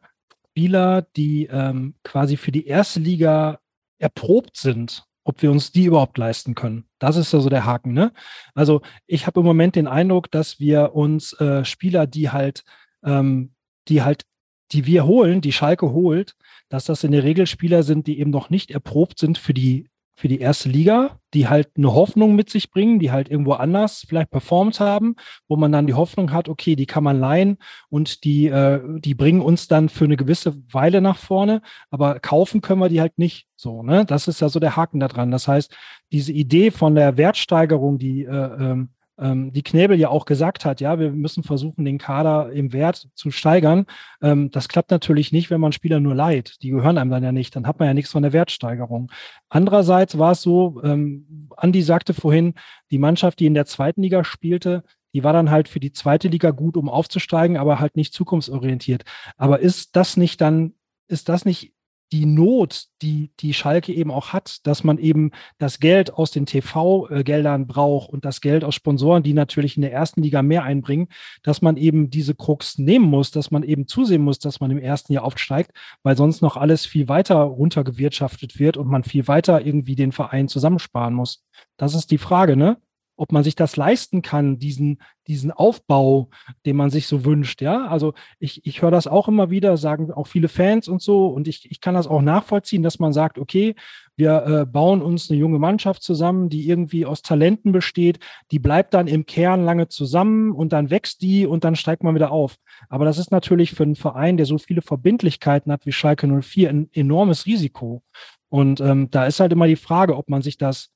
Spieler, die ähm, quasi für die erste Liga erprobt sind, ob wir uns die überhaupt leisten können. Das ist also der Haken. Ne? Also ich habe im Moment den Eindruck, dass wir uns äh, Spieler, die halt, ähm, die halt, die wir holen, die Schalke holt, dass das in der Regel Spieler sind, die eben noch nicht erprobt sind für die für die erste Liga, die halt eine Hoffnung mit sich bringen, die halt irgendwo anders vielleicht performt haben, wo man dann die Hoffnung hat, okay, die kann man leihen und die, äh, die bringen uns dann für eine gewisse Weile nach vorne, aber kaufen können wir die halt nicht so. Ne? Das ist ja so der Haken da dran. Das heißt, diese Idee von der Wertsteigerung, die äh, ähm, ähm, die Knebel ja auch gesagt hat, ja, wir müssen versuchen, den Kader im Wert zu steigern. Ähm, das klappt natürlich nicht, wenn man Spieler nur leiht. Die gehören einem dann ja nicht. Dann hat man ja nichts von der Wertsteigerung. Andererseits war es so, ähm, Andi sagte vorhin, die Mannschaft, die in der zweiten Liga spielte, die war dann halt für die zweite Liga gut, um aufzusteigen, aber halt nicht zukunftsorientiert. Aber ist das nicht dann, ist das nicht die Not, die die Schalke eben auch hat, dass man eben das Geld aus den TV-Geldern braucht und das Geld aus Sponsoren, die natürlich in der ersten Liga mehr einbringen, dass man eben diese Krux nehmen muss, dass man eben zusehen muss, dass man im ersten Jahr aufsteigt, weil sonst noch alles viel weiter runtergewirtschaftet wird und man viel weiter irgendwie den Verein zusammensparen muss. Das ist die Frage, ne? Ob man sich das leisten kann, diesen, diesen Aufbau, den man sich so wünscht. Ja, also ich, ich höre das auch immer wieder, sagen auch viele Fans und so, und ich, ich kann das auch nachvollziehen, dass man sagt, okay, wir äh, bauen uns eine junge Mannschaft zusammen, die irgendwie aus Talenten besteht, die bleibt dann im Kern lange zusammen und dann wächst die und dann steigt man wieder auf. Aber das ist natürlich für einen Verein, der so viele Verbindlichkeiten hat wie Schalke 04, ein enormes Risiko. Und ähm, da ist halt immer die Frage, ob man sich das,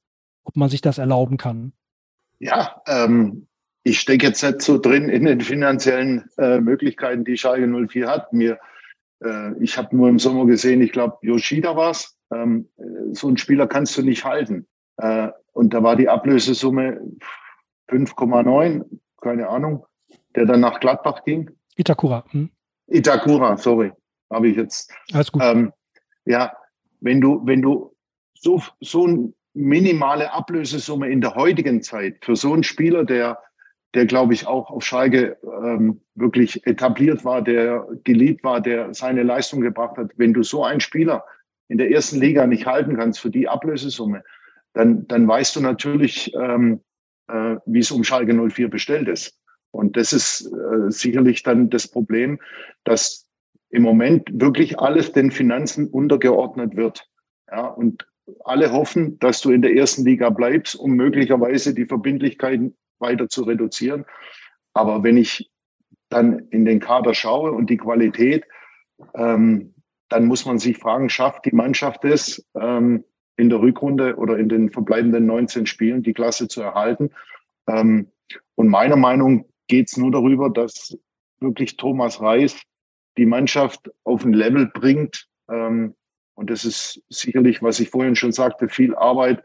ob man sich das erlauben kann. Ja, ähm, ich stecke jetzt nicht so drin in den finanziellen äh, Möglichkeiten, die Schalke 04 hat. Mir, äh, ich habe nur im Sommer gesehen, ich glaube, Yoshida war es. Ähm, so einen Spieler kannst du nicht halten. Äh, und da war die Ablösesumme 5,9, keine Ahnung, der dann nach Gladbach ging. Itakura. Hm. Itakura, sorry, habe ich jetzt. Alles gut. Ähm, ja, wenn du, wenn du so, so ein minimale Ablösesumme in der heutigen Zeit für so einen Spieler, der, der glaube ich auch auf Schalke ähm, wirklich etabliert war, der geliebt war, der seine Leistung gebracht hat. Wenn du so einen Spieler in der ersten Liga nicht halten kannst für die Ablösesumme, dann, dann weißt du natürlich, ähm, äh, wie es um Schalke 04 bestellt ist. Und das ist äh, sicherlich dann das Problem, dass im Moment wirklich alles den Finanzen untergeordnet wird. Ja, und alle hoffen, dass du in der ersten Liga bleibst, um möglicherweise die Verbindlichkeiten weiter zu reduzieren. Aber wenn ich dann in den Kader schaue und die Qualität, ähm, dann muss man sich fragen, schafft die Mannschaft es, ähm, in der Rückrunde oder in den verbleibenden 19 Spielen die Klasse zu erhalten? Ähm, und meiner Meinung geht es nur darüber, dass wirklich Thomas Reis die Mannschaft auf ein Level bringt, ähm, und das ist sicherlich, was ich vorhin schon sagte, viel Arbeit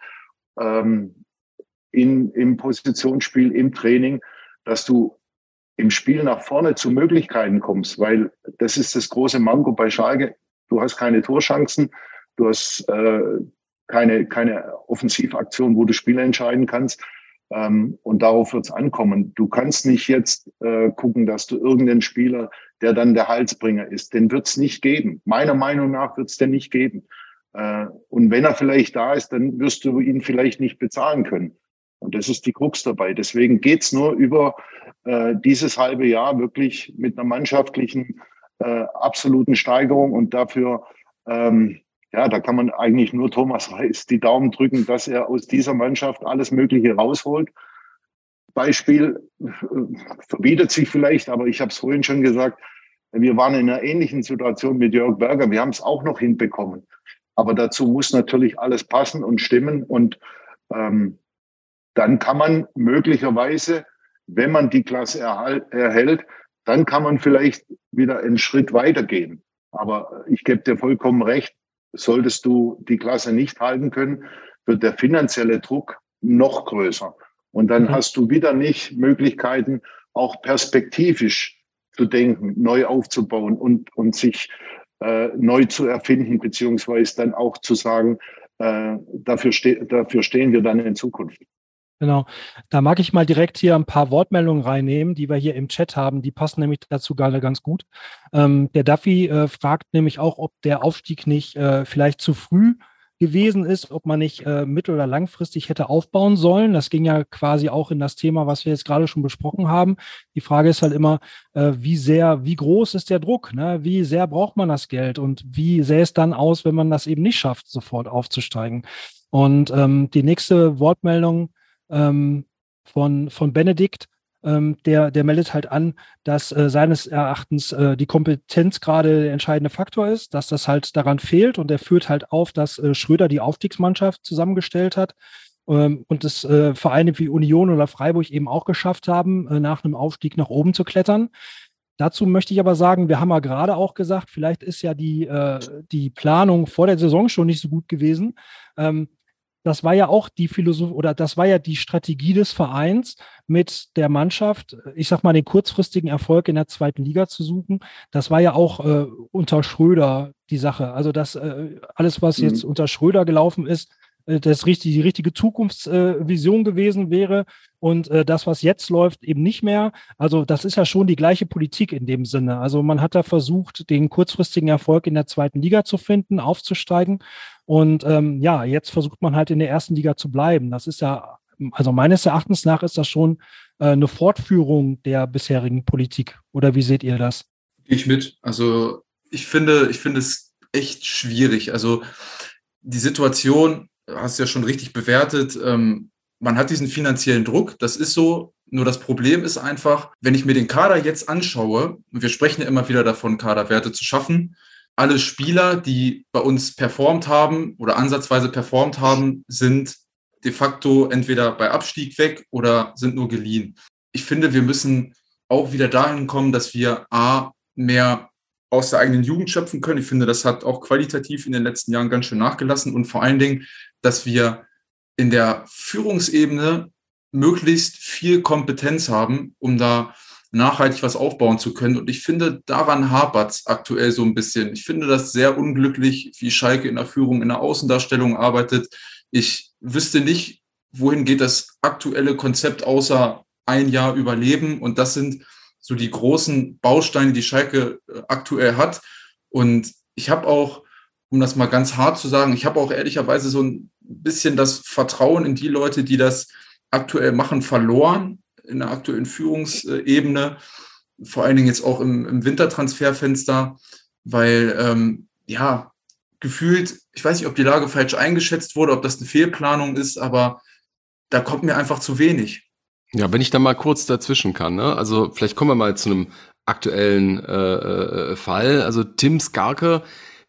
ähm, in, im Positionsspiel, im Training, dass du im Spiel nach vorne zu Möglichkeiten kommst, weil das ist das große Manko bei Schalke. Du hast keine Torchancen, du hast äh, keine, keine Offensivaktion, wo du Spiele entscheiden kannst. Ähm, und darauf wird es ankommen. Du kannst nicht jetzt äh, gucken, dass du irgendeinen Spieler, der dann der Halsbringer ist, den wird es nicht geben. Meiner Meinung nach wird es den nicht geben. Äh, und wenn er vielleicht da ist, dann wirst du ihn vielleicht nicht bezahlen können. Und das ist die Krux dabei. Deswegen geht's nur über äh, dieses halbe Jahr wirklich mit einer mannschaftlichen äh, absoluten Steigerung und dafür ähm, ja, da kann man eigentlich nur Thomas Reis die Daumen drücken, dass er aus dieser Mannschaft alles Mögliche rausholt. Beispiel verbietet sich vielleicht, aber ich habe es vorhin schon gesagt, wir waren in einer ähnlichen Situation mit Jörg Berger. Wir haben es auch noch hinbekommen. Aber dazu muss natürlich alles passen und stimmen. Und ähm, dann kann man möglicherweise, wenn man die Klasse erhält, dann kann man vielleicht wieder einen Schritt weitergehen. Aber ich gebe dir vollkommen recht, solltest du die Klasse nicht halten können, wird der finanzielle Druck noch größer. Und dann mhm. hast du wieder nicht Möglichkeiten, auch perspektivisch zu denken, neu aufzubauen und, und sich äh, neu zu erfinden, beziehungsweise dann auch zu sagen, äh, dafür, ste dafür stehen wir dann in Zukunft. Genau. Da mag ich mal direkt hier ein paar Wortmeldungen reinnehmen, die wir hier im Chat haben. Die passen nämlich dazu gerade ganz gut. Ähm, der Duffy äh, fragt nämlich auch, ob der Aufstieg nicht äh, vielleicht zu früh gewesen ist, ob man nicht äh, mittel- oder langfristig hätte aufbauen sollen. Das ging ja quasi auch in das Thema, was wir jetzt gerade schon besprochen haben. Die Frage ist halt immer, äh, wie sehr, wie groß ist der Druck? Ne? Wie sehr braucht man das Geld und wie sähe es dann aus, wenn man das eben nicht schafft, sofort aufzusteigen? Und ähm, die nächste Wortmeldung ähm, von, von Benedikt, ähm, der, der meldet halt an, dass äh, seines Erachtens äh, die Kompetenz gerade der entscheidende Faktor ist, dass das halt daran fehlt und er führt halt auf, dass äh, Schröder die Aufstiegsmannschaft zusammengestellt hat ähm, und es äh, Vereine wie Union oder Freiburg eben auch geschafft haben, äh, nach einem Aufstieg nach oben zu klettern. Dazu möchte ich aber sagen, wir haben ja gerade auch gesagt, vielleicht ist ja die, äh, die Planung vor der Saison schon nicht so gut gewesen. Ähm, das war ja auch die Philosophie oder das war ja die Strategie des Vereins, mit der Mannschaft, ich sag mal, den kurzfristigen Erfolg in der zweiten Liga zu suchen. Das war ja auch äh, unter Schröder die Sache. Also das äh, alles, was mhm. jetzt unter Schröder gelaufen ist, äh, das richtig, die richtige Zukunftsvision gewesen wäre und äh, das, was jetzt läuft, eben nicht mehr. Also das ist ja schon die gleiche Politik in dem Sinne. Also man hat da versucht, den kurzfristigen Erfolg in der zweiten Liga zu finden, aufzusteigen. Und ähm, ja, jetzt versucht man halt in der ersten Liga zu bleiben. Das ist ja, also meines Erachtens nach ist das schon äh, eine Fortführung der bisherigen Politik. Oder wie seht ihr das? Ich mit. Also ich finde, ich finde es echt schwierig. Also die Situation hast du ja schon richtig bewertet. Ähm, man hat diesen finanziellen Druck, das ist so. Nur das Problem ist einfach, wenn ich mir den Kader jetzt anschaue, und wir sprechen ja immer wieder davon, Kaderwerte zu schaffen, alle Spieler, die bei uns performt haben oder ansatzweise performt haben, sind de facto entweder bei Abstieg weg oder sind nur geliehen. Ich finde, wir müssen auch wieder dahin kommen, dass wir A, mehr aus der eigenen Jugend schöpfen können. Ich finde, das hat auch qualitativ in den letzten Jahren ganz schön nachgelassen und vor allen Dingen, dass wir in der Führungsebene möglichst viel Kompetenz haben, um da nachhaltig was aufbauen zu können. Und ich finde, daran hapert es aktuell so ein bisschen. Ich finde das sehr unglücklich, wie Schalke in der Führung, in der Außendarstellung arbeitet. Ich wüsste nicht, wohin geht das aktuelle Konzept außer ein Jahr überleben. Und das sind so die großen Bausteine, die Schalke äh, aktuell hat. Und ich habe auch, um das mal ganz hart zu sagen, ich habe auch ehrlicherweise so ein bisschen das Vertrauen in die Leute, die das aktuell machen, verloren in der aktuellen Führungsebene, vor allen Dingen jetzt auch im, im Wintertransferfenster, weil ähm, ja, gefühlt, ich weiß nicht, ob die Lage falsch eingeschätzt wurde, ob das eine Fehlplanung ist, aber da kommt mir einfach zu wenig. Ja, wenn ich da mal kurz dazwischen kann, ne? Also vielleicht kommen wir mal zu einem aktuellen äh, äh, Fall. Also Tim Skarke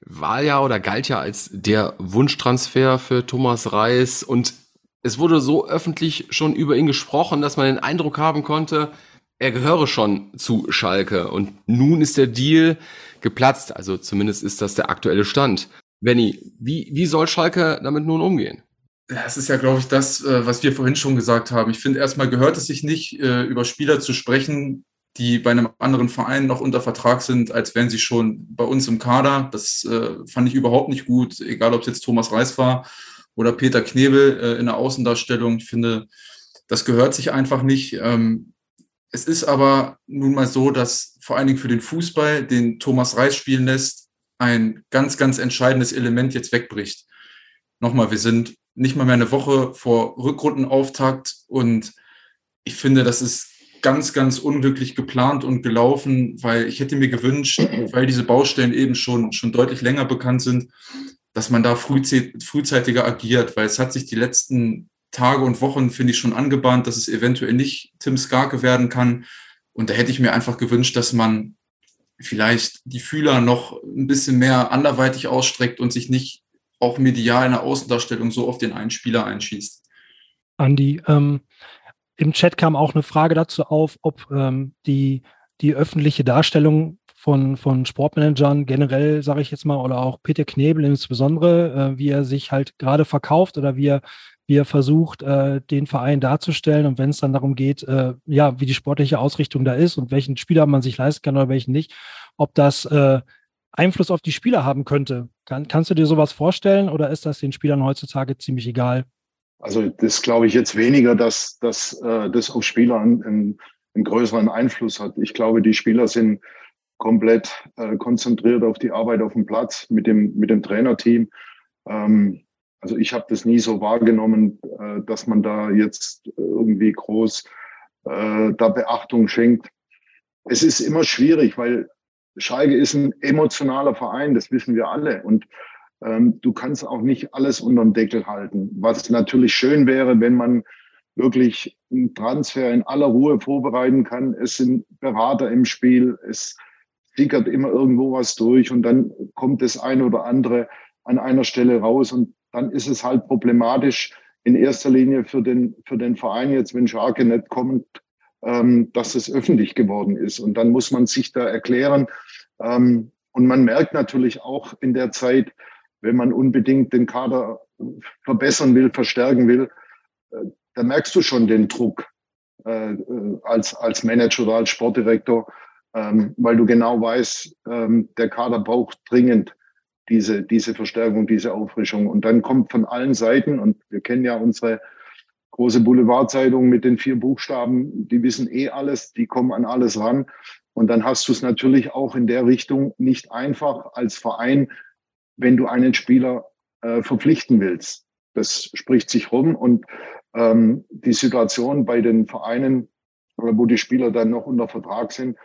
war ja oder galt ja als der Wunschtransfer für Thomas Reis und es wurde so öffentlich schon über ihn gesprochen, dass man den Eindruck haben konnte, er gehöre schon zu Schalke und nun ist der Deal geplatzt. Also zumindest ist das der aktuelle Stand. Benny, wie, wie soll Schalke damit nun umgehen? Das ist ja, glaube ich, das, äh, was wir vorhin schon gesagt haben. Ich finde, erstmal gehört es sich nicht, äh, über Spieler zu sprechen, die bei einem anderen Verein noch unter Vertrag sind, als wären sie schon bei uns im Kader. Das äh, fand ich überhaupt nicht gut, egal ob es jetzt Thomas Reis war oder Peter Knebel in der Außendarstellung. Ich finde, das gehört sich einfach nicht. Ähm, es ist aber nun mal so, dass vor allen Dingen für den Fußball, den Thomas Reis spielen lässt, ein ganz, ganz entscheidendes Element jetzt wegbricht. Nochmal, wir sind nicht mal mehr eine Woche vor Rückrundenauftakt und ich finde, das ist ganz, ganz unglücklich geplant und gelaufen, weil ich hätte mir gewünscht, weil diese Baustellen eben schon, schon deutlich länger bekannt sind, dass man da frühzeitiger agiert, weil es hat sich die letzten Tage und Wochen, finde ich, schon angebahnt, dass es eventuell nicht Tim Skarke werden kann. Und da hätte ich mir einfach gewünscht, dass man vielleicht die Fühler noch ein bisschen mehr anderweitig ausstreckt und sich nicht auch medial in der Außendarstellung so auf den einen Spieler einschießt. Andi, ähm, im Chat kam auch eine Frage dazu auf, ob ähm, die, die öffentliche Darstellung von, von Sportmanagern generell, sage ich jetzt mal, oder auch Peter Knebel insbesondere, äh, wie er sich halt gerade verkauft oder wie er wie er versucht, äh, den Verein darzustellen. Und wenn es dann darum geht, äh, ja, wie die sportliche Ausrichtung da ist und welchen Spieler man sich leisten kann oder welchen nicht, ob das äh, Einfluss auf die Spieler haben könnte. Kann, kannst du dir sowas vorstellen oder ist das den Spielern heutzutage ziemlich egal? Also das glaube ich jetzt weniger, dass, dass äh, das auf Spieler einen, einen, einen, größeren Einfluss hat. Ich glaube, die Spieler sind komplett äh, konzentriert auf die Arbeit auf dem Platz mit dem, mit dem Trainerteam. Ähm, also ich habe das nie so wahrgenommen, äh, dass man da jetzt irgendwie groß äh, da Beachtung schenkt. Es ist immer schwierig, weil Schalke ist ein emotionaler Verein, das wissen wir alle. Und ähm, du kannst auch nicht alles unterm Deckel halten. Was natürlich schön wäre, wenn man wirklich einen Transfer in aller Ruhe vorbereiten kann. Es sind Berater im Spiel, es sickert immer irgendwo was durch und dann kommt das eine oder andere an einer Stelle raus und dann ist es halt problematisch in erster Linie für den, für den Verein jetzt, wenn Scharke nicht kommt, ähm, dass es öffentlich geworden ist. Und dann muss man sich da erklären. Ähm, und man merkt natürlich auch in der Zeit, wenn man unbedingt den Kader verbessern will, verstärken will, äh, da merkst du schon den Druck äh, als, als Manager oder als Sportdirektor, ähm, weil du genau weißt, ähm, der Kader braucht dringend diese, diese Verstärkung, diese Auffrischung. Und dann kommt von allen Seiten, und wir kennen ja unsere große Boulevardzeitung mit den vier Buchstaben, die wissen eh alles, die kommen an alles ran. Und dann hast du es natürlich auch in der Richtung nicht einfach als Verein, wenn du einen Spieler äh, verpflichten willst. Das spricht sich rum und ähm, die Situation bei den Vereinen, wo die Spieler dann noch unter Vertrag sind,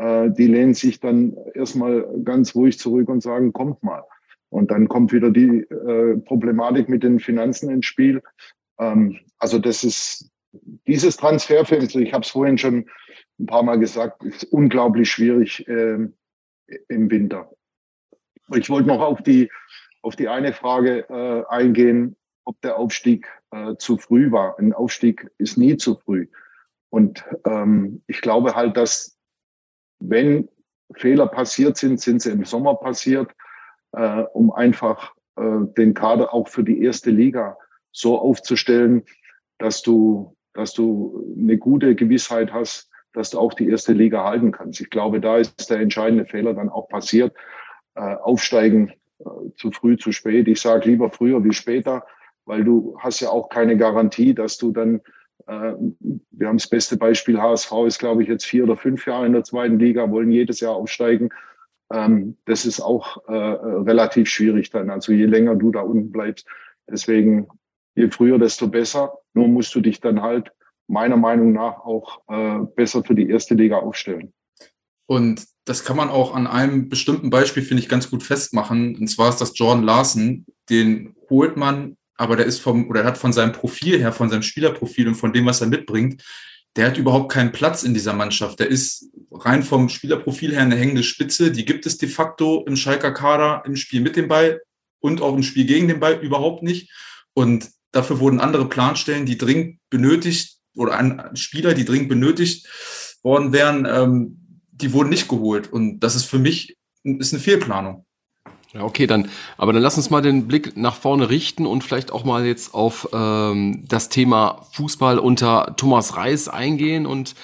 die lehnen sich dann erstmal ganz ruhig zurück und sagen, kommt mal. Und dann kommt wieder die äh, Problematik mit den Finanzen ins Spiel. Ähm, also das ist dieses Transferfenster, ich habe es vorhin schon ein paar Mal gesagt, ist unglaublich schwierig äh, im Winter. Ich wollte noch auf die, auf die eine Frage äh, eingehen, ob der Aufstieg äh, zu früh war. Ein Aufstieg ist nie zu früh. Und ähm, ich glaube halt, dass wenn Fehler passiert sind, sind sie im Sommer passiert, äh, um einfach äh, den Kader auch für die erste Liga so aufzustellen, dass du, dass du eine gute Gewissheit hast, dass du auch die erste Liga halten kannst. Ich glaube, da ist der entscheidende Fehler dann auch passiert. Äh, aufsteigen äh, zu früh, zu spät. Ich sage lieber früher wie später, weil du hast ja auch keine Garantie, dass du dann, wir haben das beste Beispiel, HSV ist, glaube ich, jetzt vier oder fünf Jahre in der zweiten Liga, wollen jedes Jahr aufsteigen. Ähm, das ist auch äh, relativ schwierig dann, also je länger du da unten bleibst. Deswegen, je früher, desto besser. Nur musst du dich dann halt meiner Meinung nach auch äh, besser für die erste Liga aufstellen. Und das kann man auch an einem bestimmten Beispiel, finde ich, ganz gut festmachen. Und zwar ist das Jordan Larson. Den holt man, aber der ist vom, oder hat von seinem Profil her, von seinem Spielerprofil und von dem, was er mitbringt, der hat überhaupt keinen Platz in dieser Mannschaft. Der ist rein vom Spielerprofil her eine hängende Spitze. Die gibt es de facto im Schalker Kader im Spiel mit dem Ball und auch im Spiel gegen den Ball überhaupt nicht. Und dafür wurden andere Planstellen, die dringend benötigt oder an Spieler, die dringend benötigt worden wären, ähm, die wurden nicht geholt. Und das ist für mich ist eine Fehlplanung. Ja, okay, dann, aber dann lass uns mal den Blick nach vorne richten und vielleicht auch mal jetzt auf ähm, das Thema Fußball unter Thomas Reis eingehen. Und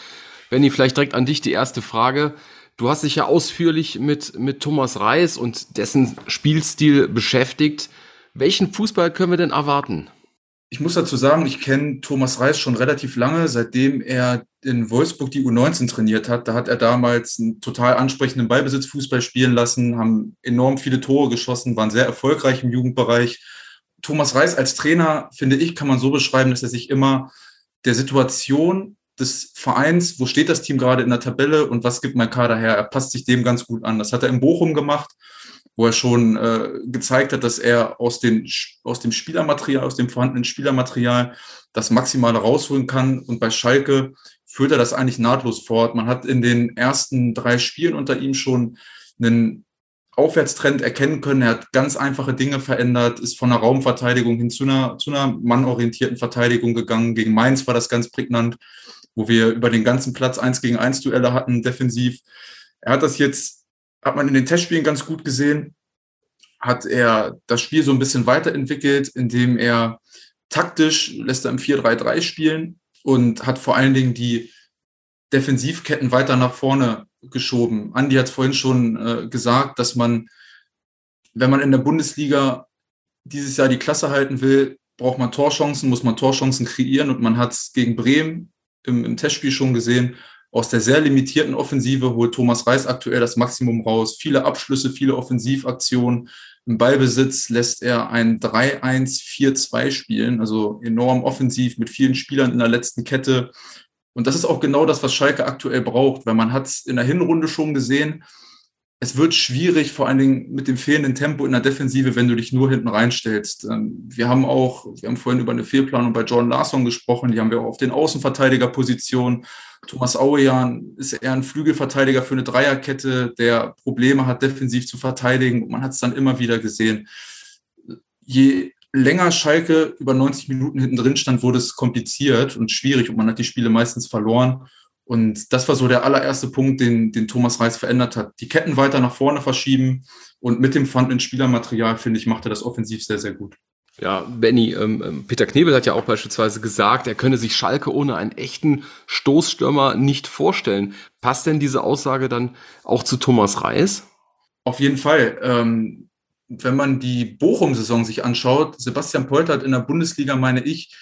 Benny, vielleicht direkt an dich die erste Frage. Du hast dich ja ausführlich mit, mit Thomas Reis und dessen Spielstil beschäftigt. Welchen Fußball können wir denn erwarten? Ich muss dazu sagen, ich kenne Thomas Reis schon relativ lange, seitdem er in Wolfsburg die U19 trainiert hat. Da hat er damals einen total ansprechenden Ballbesitzfußball spielen lassen, haben enorm viele Tore geschossen, waren sehr erfolgreich im Jugendbereich. Thomas Reis als Trainer, finde ich, kann man so beschreiben, dass er sich immer der Situation des Vereins, wo steht das Team gerade in der Tabelle und was gibt mein Kader her, er passt sich dem ganz gut an. Das hat er in Bochum gemacht wo er schon äh, gezeigt hat, dass er aus, den, aus dem Spielermaterial, aus dem vorhandenen Spielermaterial das Maximale rausholen kann. Und bei Schalke führt er das eigentlich nahtlos fort. Man hat in den ersten drei Spielen unter ihm schon einen Aufwärtstrend erkennen können. Er hat ganz einfache Dinge verändert, ist von einer Raumverteidigung hin zu einer, zu einer mannorientierten Verteidigung gegangen. Gegen Mainz war das ganz prägnant, wo wir über den ganzen Platz eins gegen eins Duelle hatten, defensiv. Er hat das jetzt hat man in den Testspielen ganz gut gesehen, hat er das Spiel so ein bisschen weiterentwickelt, indem er taktisch lässt er im 4-3-3 spielen und hat vor allen Dingen die Defensivketten weiter nach vorne geschoben. Andi hat es vorhin schon äh, gesagt, dass man, wenn man in der Bundesliga dieses Jahr die Klasse halten will, braucht man Torchancen, muss man Torchancen kreieren und man hat es gegen Bremen im, im Testspiel schon gesehen, aus der sehr limitierten Offensive holt Thomas Reis aktuell das Maximum raus. Viele Abschlüsse, viele Offensivaktionen. Im Ballbesitz lässt er ein 3-1-4-2 spielen, also enorm offensiv mit vielen Spielern in der letzten Kette. Und das ist auch genau das, was Schalke aktuell braucht, weil man hat es in der Hinrunde schon gesehen, es wird schwierig, vor allen Dingen mit dem fehlenden Tempo in der Defensive, wenn du dich nur hinten reinstellst. Ähm, wir haben auch, wir haben vorhin über eine Fehlplanung bei Jordan Larson gesprochen, die haben wir auch auf den Außenverteidigerpositionen. Thomas Auejan ist eher ein Flügelverteidiger für eine Dreierkette, der Probleme hat, defensiv zu verteidigen. man hat es dann immer wieder gesehen. Je länger Schalke über 90 Minuten hinten drin stand, wurde es kompliziert und schwierig und man hat die Spiele meistens verloren. Und das war so der allererste Punkt, den, den Thomas Reis verändert hat. Die Ketten weiter nach vorne verschieben und mit dem vorhandenen Spielermaterial, finde ich, macht er das offensiv sehr, sehr gut. Ja, Benny, ähm, ähm, Peter Knebel hat ja auch beispielsweise gesagt, er könne sich Schalke ohne einen echten Stoßstürmer nicht vorstellen. Passt denn diese Aussage dann auch zu Thomas Reis? Auf jeden Fall. Ähm, wenn man die Bochum-Saison sich anschaut, Sebastian Polter hat in der Bundesliga, meine ich,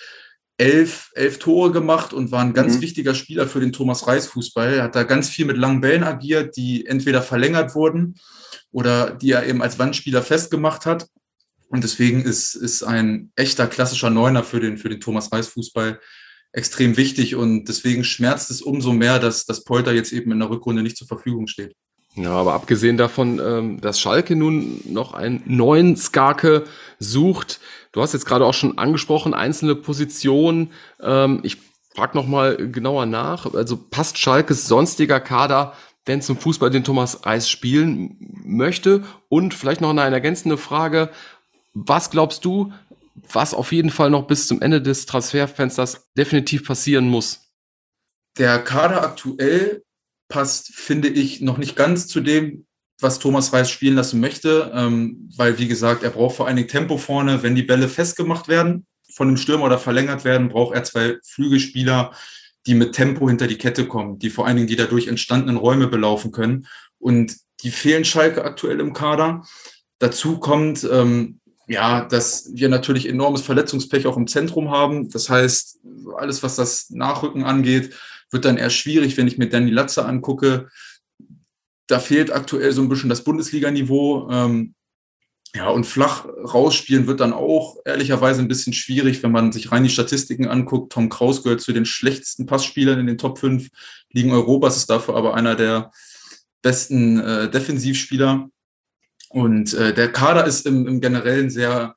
elf, elf Tore gemacht und war ein ganz mhm. wichtiger Spieler für den Thomas Reis Fußball. Er hat da ganz viel mit langen Bällen agiert, die entweder verlängert wurden oder die er eben als Wandspieler festgemacht hat. Und deswegen ist, ist ein echter klassischer Neuner für den, für den Thomas Reis Fußball extrem wichtig. Und deswegen schmerzt es umso mehr, dass, dass Polter jetzt eben in der Rückrunde nicht zur Verfügung steht. Ja, aber abgesehen davon, ähm, dass Schalke nun noch einen neuen Skarke sucht, du hast jetzt gerade auch schon angesprochen, einzelne Positionen. Ähm, ich frage nochmal genauer nach. Also passt Schalkes sonstiger Kader denn zum Fußball, den Thomas Reis spielen möchte? Und vielleicht noch eine ergänzende Frage. Was glaubst du, was auf jeden Fall noch bis zum Ende des Transferfensters definitiv passieren muss? Der Kader aktuell passt, finde ich, noch nicht ganz zu dem, was Thomas Reis spielen lassen möchte, ähm, weil, wie gesagt, er braucht vor allen Dingen Tempo vorne. Wenn die Bälle festgemacht werden von dem Stürmer oder verlängert werden, braucht er zwei Flügelspieler, die mit Tempo hinter die Kette kommen, die vor allen Dingen die dadurch entstandenen Räume belaufen können. Und die fehlen Schalke aktuell im Kader. Dazu kommt, ähm, ja, dass wir natürlich enormes Verletzungspech auch im Zentrum haben. Das heißt, alles, was das Nachrücken angeht, wird dann eher schwierig, wenn ich mir Danny Latze angucke. Da fehlt aktuell so ein bisschen das Bundesliga-Niveau. Ähm, ja, und flach rausspielen wird dann auch ehrlicherweise ein bisschen schwierig, wenn man sich rein die Statistiken anguckt. Tom Kraus gehört zu den schlechtesten Passspielern in den Top 5 Ligen Europas, ist dafür aber einer der besten äh, Defensivspieler. Und äh, der Kader ist im, im Generellen sehr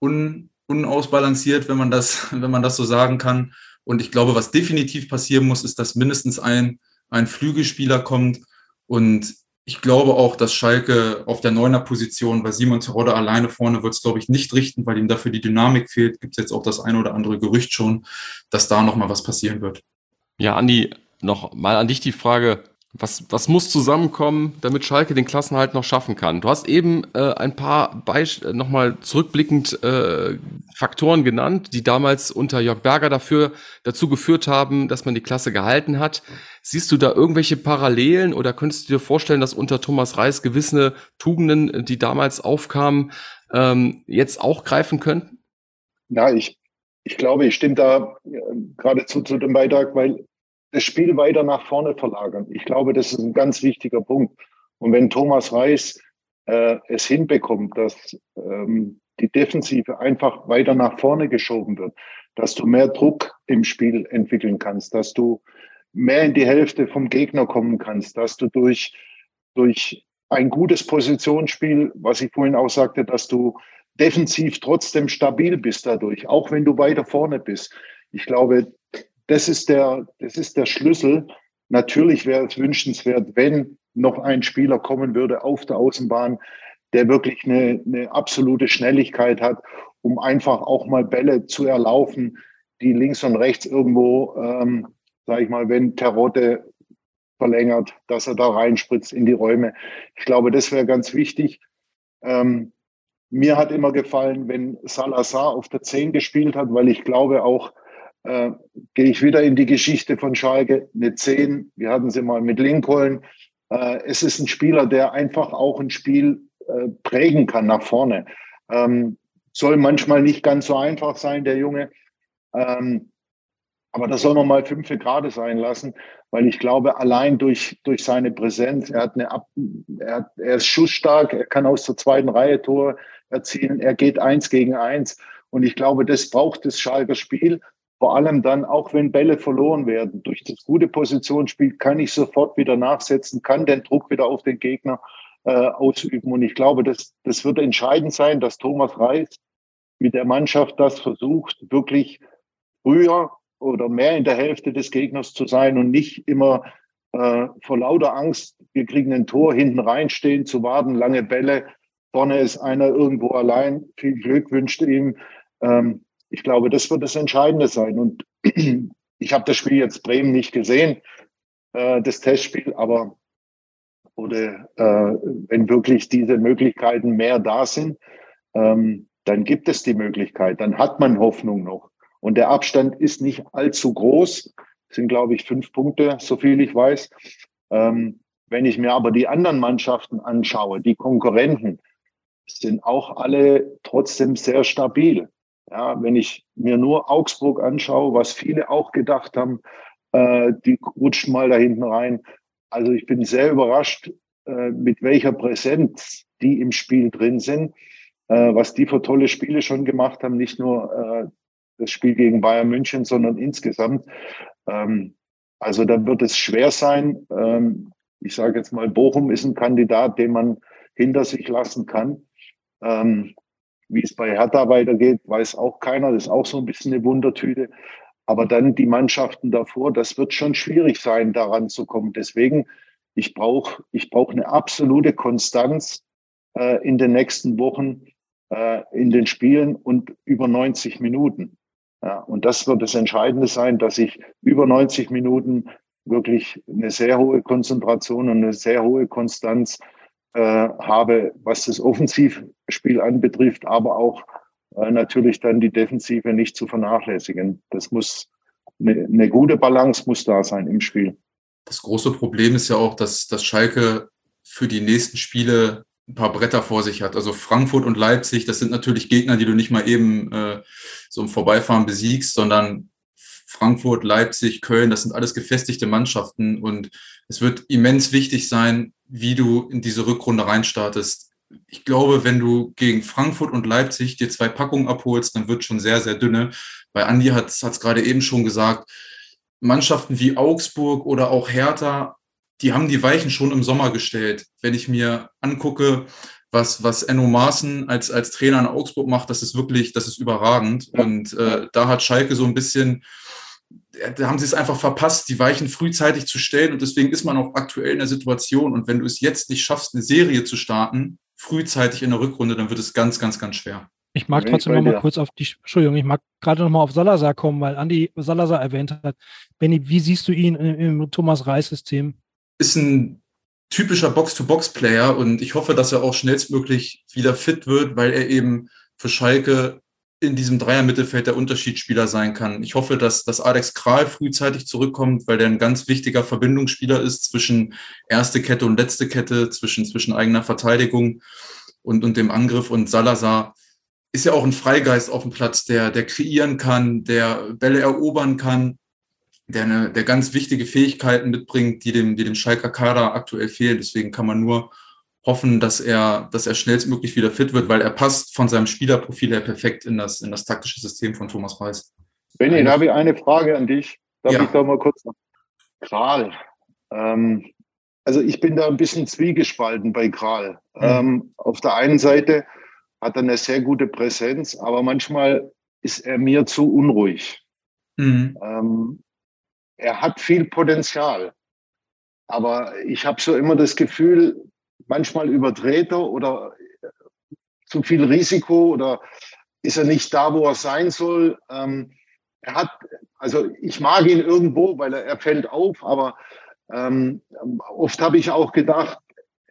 un, unausbalanciert, wenn man, das, wenn man das so sagen kann. Und ich glaube, was definitiv passieren muss, ist, dass mindestens ein, ein Flügelspieler kommt. Und ich glaube auch, dass Schalke auf der neuner Position bei Simon Terodde alleine vorne wird es, glaube ich, nicht richten, weil ihm dafür die Dynamik fehlt. Gibt es jetzt auch das ein oder andere Gerücht schon, dass da nochmal was passieren wird. Ja, Andi, noch mal an dich die Frage. Was, was muss zusammenkommen, damit Schalke den Klassenhalt noch schaffen kann? Du hast eben äh, ein paar Beisp äh, nochmal zurückblickend äh, Faktoren genannt, die damals unter Jörg Berger dafür dazu geführt haben, dass man die Klasse gehalten hat. Siehst du da irgendwelche Parallelen oder könntest du dir vorstellen, dass unter Thomas Reis gewisse Tugenden, die damals aufkamen, ähm, jetzt auch greifen könnten? Ja, ich, ich glaube, ich stimme da äh, geradezu zu dem Beitrag, weil das Spiel weiter nach vorne verlagern. Ich glaube, das ist ein ganz wichtiger Punkt. Und wenn Thomas Reis äh, es hinbekommt, dass ähm, die Defensive einfach weiter nach vorne geschoben wird, dass du mehr Druck im Spiel entwickeln kannst, dass du mehr in die Hälfte vom Gegner kommen kannst, dass du durch, durch ein gutes Positionsspiel, was ich vorhin auch sagte, dass du defensiv trotzdem stabil bist dadurch, auch wenn du weiter vorne bist. Ich glaube, das ist der, das ist der Schlüssel. Natürlich wäre es wünschenswert, wenn noch ein Spieler kommen würde auf der Außenbahn, der wirklich eine, eine absolute Schnelligkeit hat, um einfach auch mal Bälle zu erlaufen, die links und rechts irgendwo, ähm, sage ich mal, wenn Terrotte verlängert, dass er da reinspritzt in die Räume. Ich glaube, das wäre ganz wichtig. Ähm, mir hat immer gefallen, wenn Salazar auf der 10 gespielt hat, weil ich glaube auch, äh, gehe ich wieder in die Geschichte von Schalke, eine 10. Wir hatten sie mal mit Lincoln. Äh, es ist ein Spieler, der einfach auch ein Spiel äh, prägen kann nach vorne. Ähm, soll manchmal nicht ganz so einfach sein, der Junge. Ähm, aber das soll man mal fünf Grade sein lassen, weil ich glaube, allein durch, durch seine Präsenz, er hat eine Ab, er, hat, er ist schussstark, er kann aus der zweiten Reihe Tor erzielen, er geht eins gegen eins. Und ich glaube, das braucht das Schalker Spiel. Vor allem dann, auch wenn Bälle verloren werden, durch das gute Positionsspiel kann ich sofort wieder nachsetzen, kann den Druck wieder auf den Gegner äh, ausüben. Und ich glaube, das, das wird entscheidend sein, dass Thomas Reis mit der Mannschaft das versucht, wirklich früher oder mehr in der Hälfte des Gegners zu sein und nicht immer äh, vor lauter Angst, wir kriegen ein Tor hinten reinstehen, zu warten, lange Bälle. Vorne ist einer irgendwo allein. Viel Glück wünscht ihm. Ähm, ich glaube, das wird das Entscheidende sein. Und ich habe das Spiel jetzt Bremen nicht gesehen, äh, das Testspiel, aber oder äh, wenn wirklich diese Möglichkeiten mehr da sind, ähm, dann gibt es die Möglichkeit, dann hat man Hoffnung noch. Und der Abstand ist nicht allzu groß, das sind glaube ich fünf Punkte, so viel ich weiß. Ähm, wenn ich mir aber die anderen Mannschaften anschaue, die Konkurrenten, sind auch alle trotzdem sehr stabil. Ja, wenn ich mir nur Augsburg anschaue, was viele auch gedacht haben, äh, die rutschen mal da hinten rein. Also ich bin sehr überrascht, äh, mit welcher Präsenz die im Spiel drin sind, äh, was die für tolle Spiele schon gemacht haben, nicht nur äh, das Spiel gegen Bayern München, sondern insgesamt. Ähm, also da wird es schwer sein. Ähm, ich sage jetzt mal, Bochum ist ein Kandidat, den man hinter sich lassen kann. Ähm, wie es bei Hertha weitergeht, weiß auch keiner. Das ist auch so ein bisschen eine Wundertüte. Aber dann die Mannschaften davor, das wird schon schwierig sein, daran zu kommen. Deswegen, ich brauche ich brauch eine absolute Konstanz äh, in den nächsten Wochen äh, in den Spielen und über 90 Minuten. Ja, und das wird das Entscheidende sein, dass ich über 90 Minuten wirklich eine sehr hohe Konzentration und eine sehr hohe Konstanz äh, habe, was das Offensivspiel anbetrifft, aber auch äh, natürlich dann die Defensive nicht zu vernachlässigen. Das muss eine, eine gute Balance muss da sein im Spiel. Das große Problem ist ja auch, dass, dass Schalke für die nächsten Spiele ein paar Bretter vor sich hat. Also Frankfurt und Leipzig, das sind natürlich Gegner, die du nicht mal eben äh, so im Vorbeifahren besiegst, sondern Frankfurt, Leipzig, Köln, das sind alles gefestigte Mannschaften und es wird immens wichtig sein, wie du in diese Rückrunde reinstartest. Ich glaube, wenn du gegen Frankfurt und Leipzig dir zwei Packungen abholst, dann wird schon sehr, sehr dünne. Weil Andi hat es gerade eben schon gesagt, Mannschaften wie Augsburg oder auch Hertha die haben die Weichen schon im Sommer gestellt. Wenn ich mir angucke, was, was Enno Maaßen als, als Trainer in Augsburg macht, das ist wirklich, das ist überragend. Und äh, da hat Schalke so ein bisschen, da haben sie es einfach verpasst, die Weichen frühzeitig zu stellen. Und deswegen ist man auch aktuell in der Situation. Und wenn du es jetzt nicht schaffst, eine Serie zu starten, frühzeitig in der Rückrunde, dann wird es ganz, ganz, ganz schwer. Ich mag trotzdem noch mal kurz auf die, Entschuldigung, ich mag gerade noch mal auf Salazar kommen, weil Andi Salazar erwähnt hat. Benny, wie siehst du ihn im, im Thomas Reis-System? ist ein typischer Box-to-Box-Player und ich hoffe, dass er auch schnellstmöglich wieder fit wird, weil er eben für Schalke in diesem Dreier-Mittelfeld der Unterschiedsspieler sein kann. Ich hoffe, dass, dass Alex Kral frühzeitig zurückkommt, weil der ein ganz wichtiger Verbindungsspieler ist zwischen erste Kette und letzte Kette, zwischen, zwischen eigener Verteidigung und, und dem Angriff. Und Salazar ist ja auch ein Freigeist auf dem Platz, der, der kreieren kann, der Bälle erobern kann der, eine, der ganz wichtige Fähigkeiten mitbringt, die dem, die dem Schalker Kader aktuell fehlen. Deswegen kann man nur hoffen, dass er, dass er schnellstmöglich wieder fit wird, weil er passt von seinem Spielerprofil her perfekt in das, in das taktische System von Thomas Reis. Benny, da habe ich eine Frage an dich. Darf ja. ich da mal kurz? Kral. Ähm, also ich bin da ein bisschen zwiegespalten bei Kral. Mhm. Ähm, auf der einen Seite hat er eine sehr gute Präsenz, aber manchmal ist er mir zu unruhig. Mhm. Ähm, er hat viel Potenzial. Aber ich habe so immer das Gefühl, manchmal überdreht er oder zu viel Risiko oder ist er nicht da, wo er sein soll. Ähm, er hat, also ich mag ihn irgendwo, weil er, er fällt auf, aber ähm, oft habe ich auch gedacht,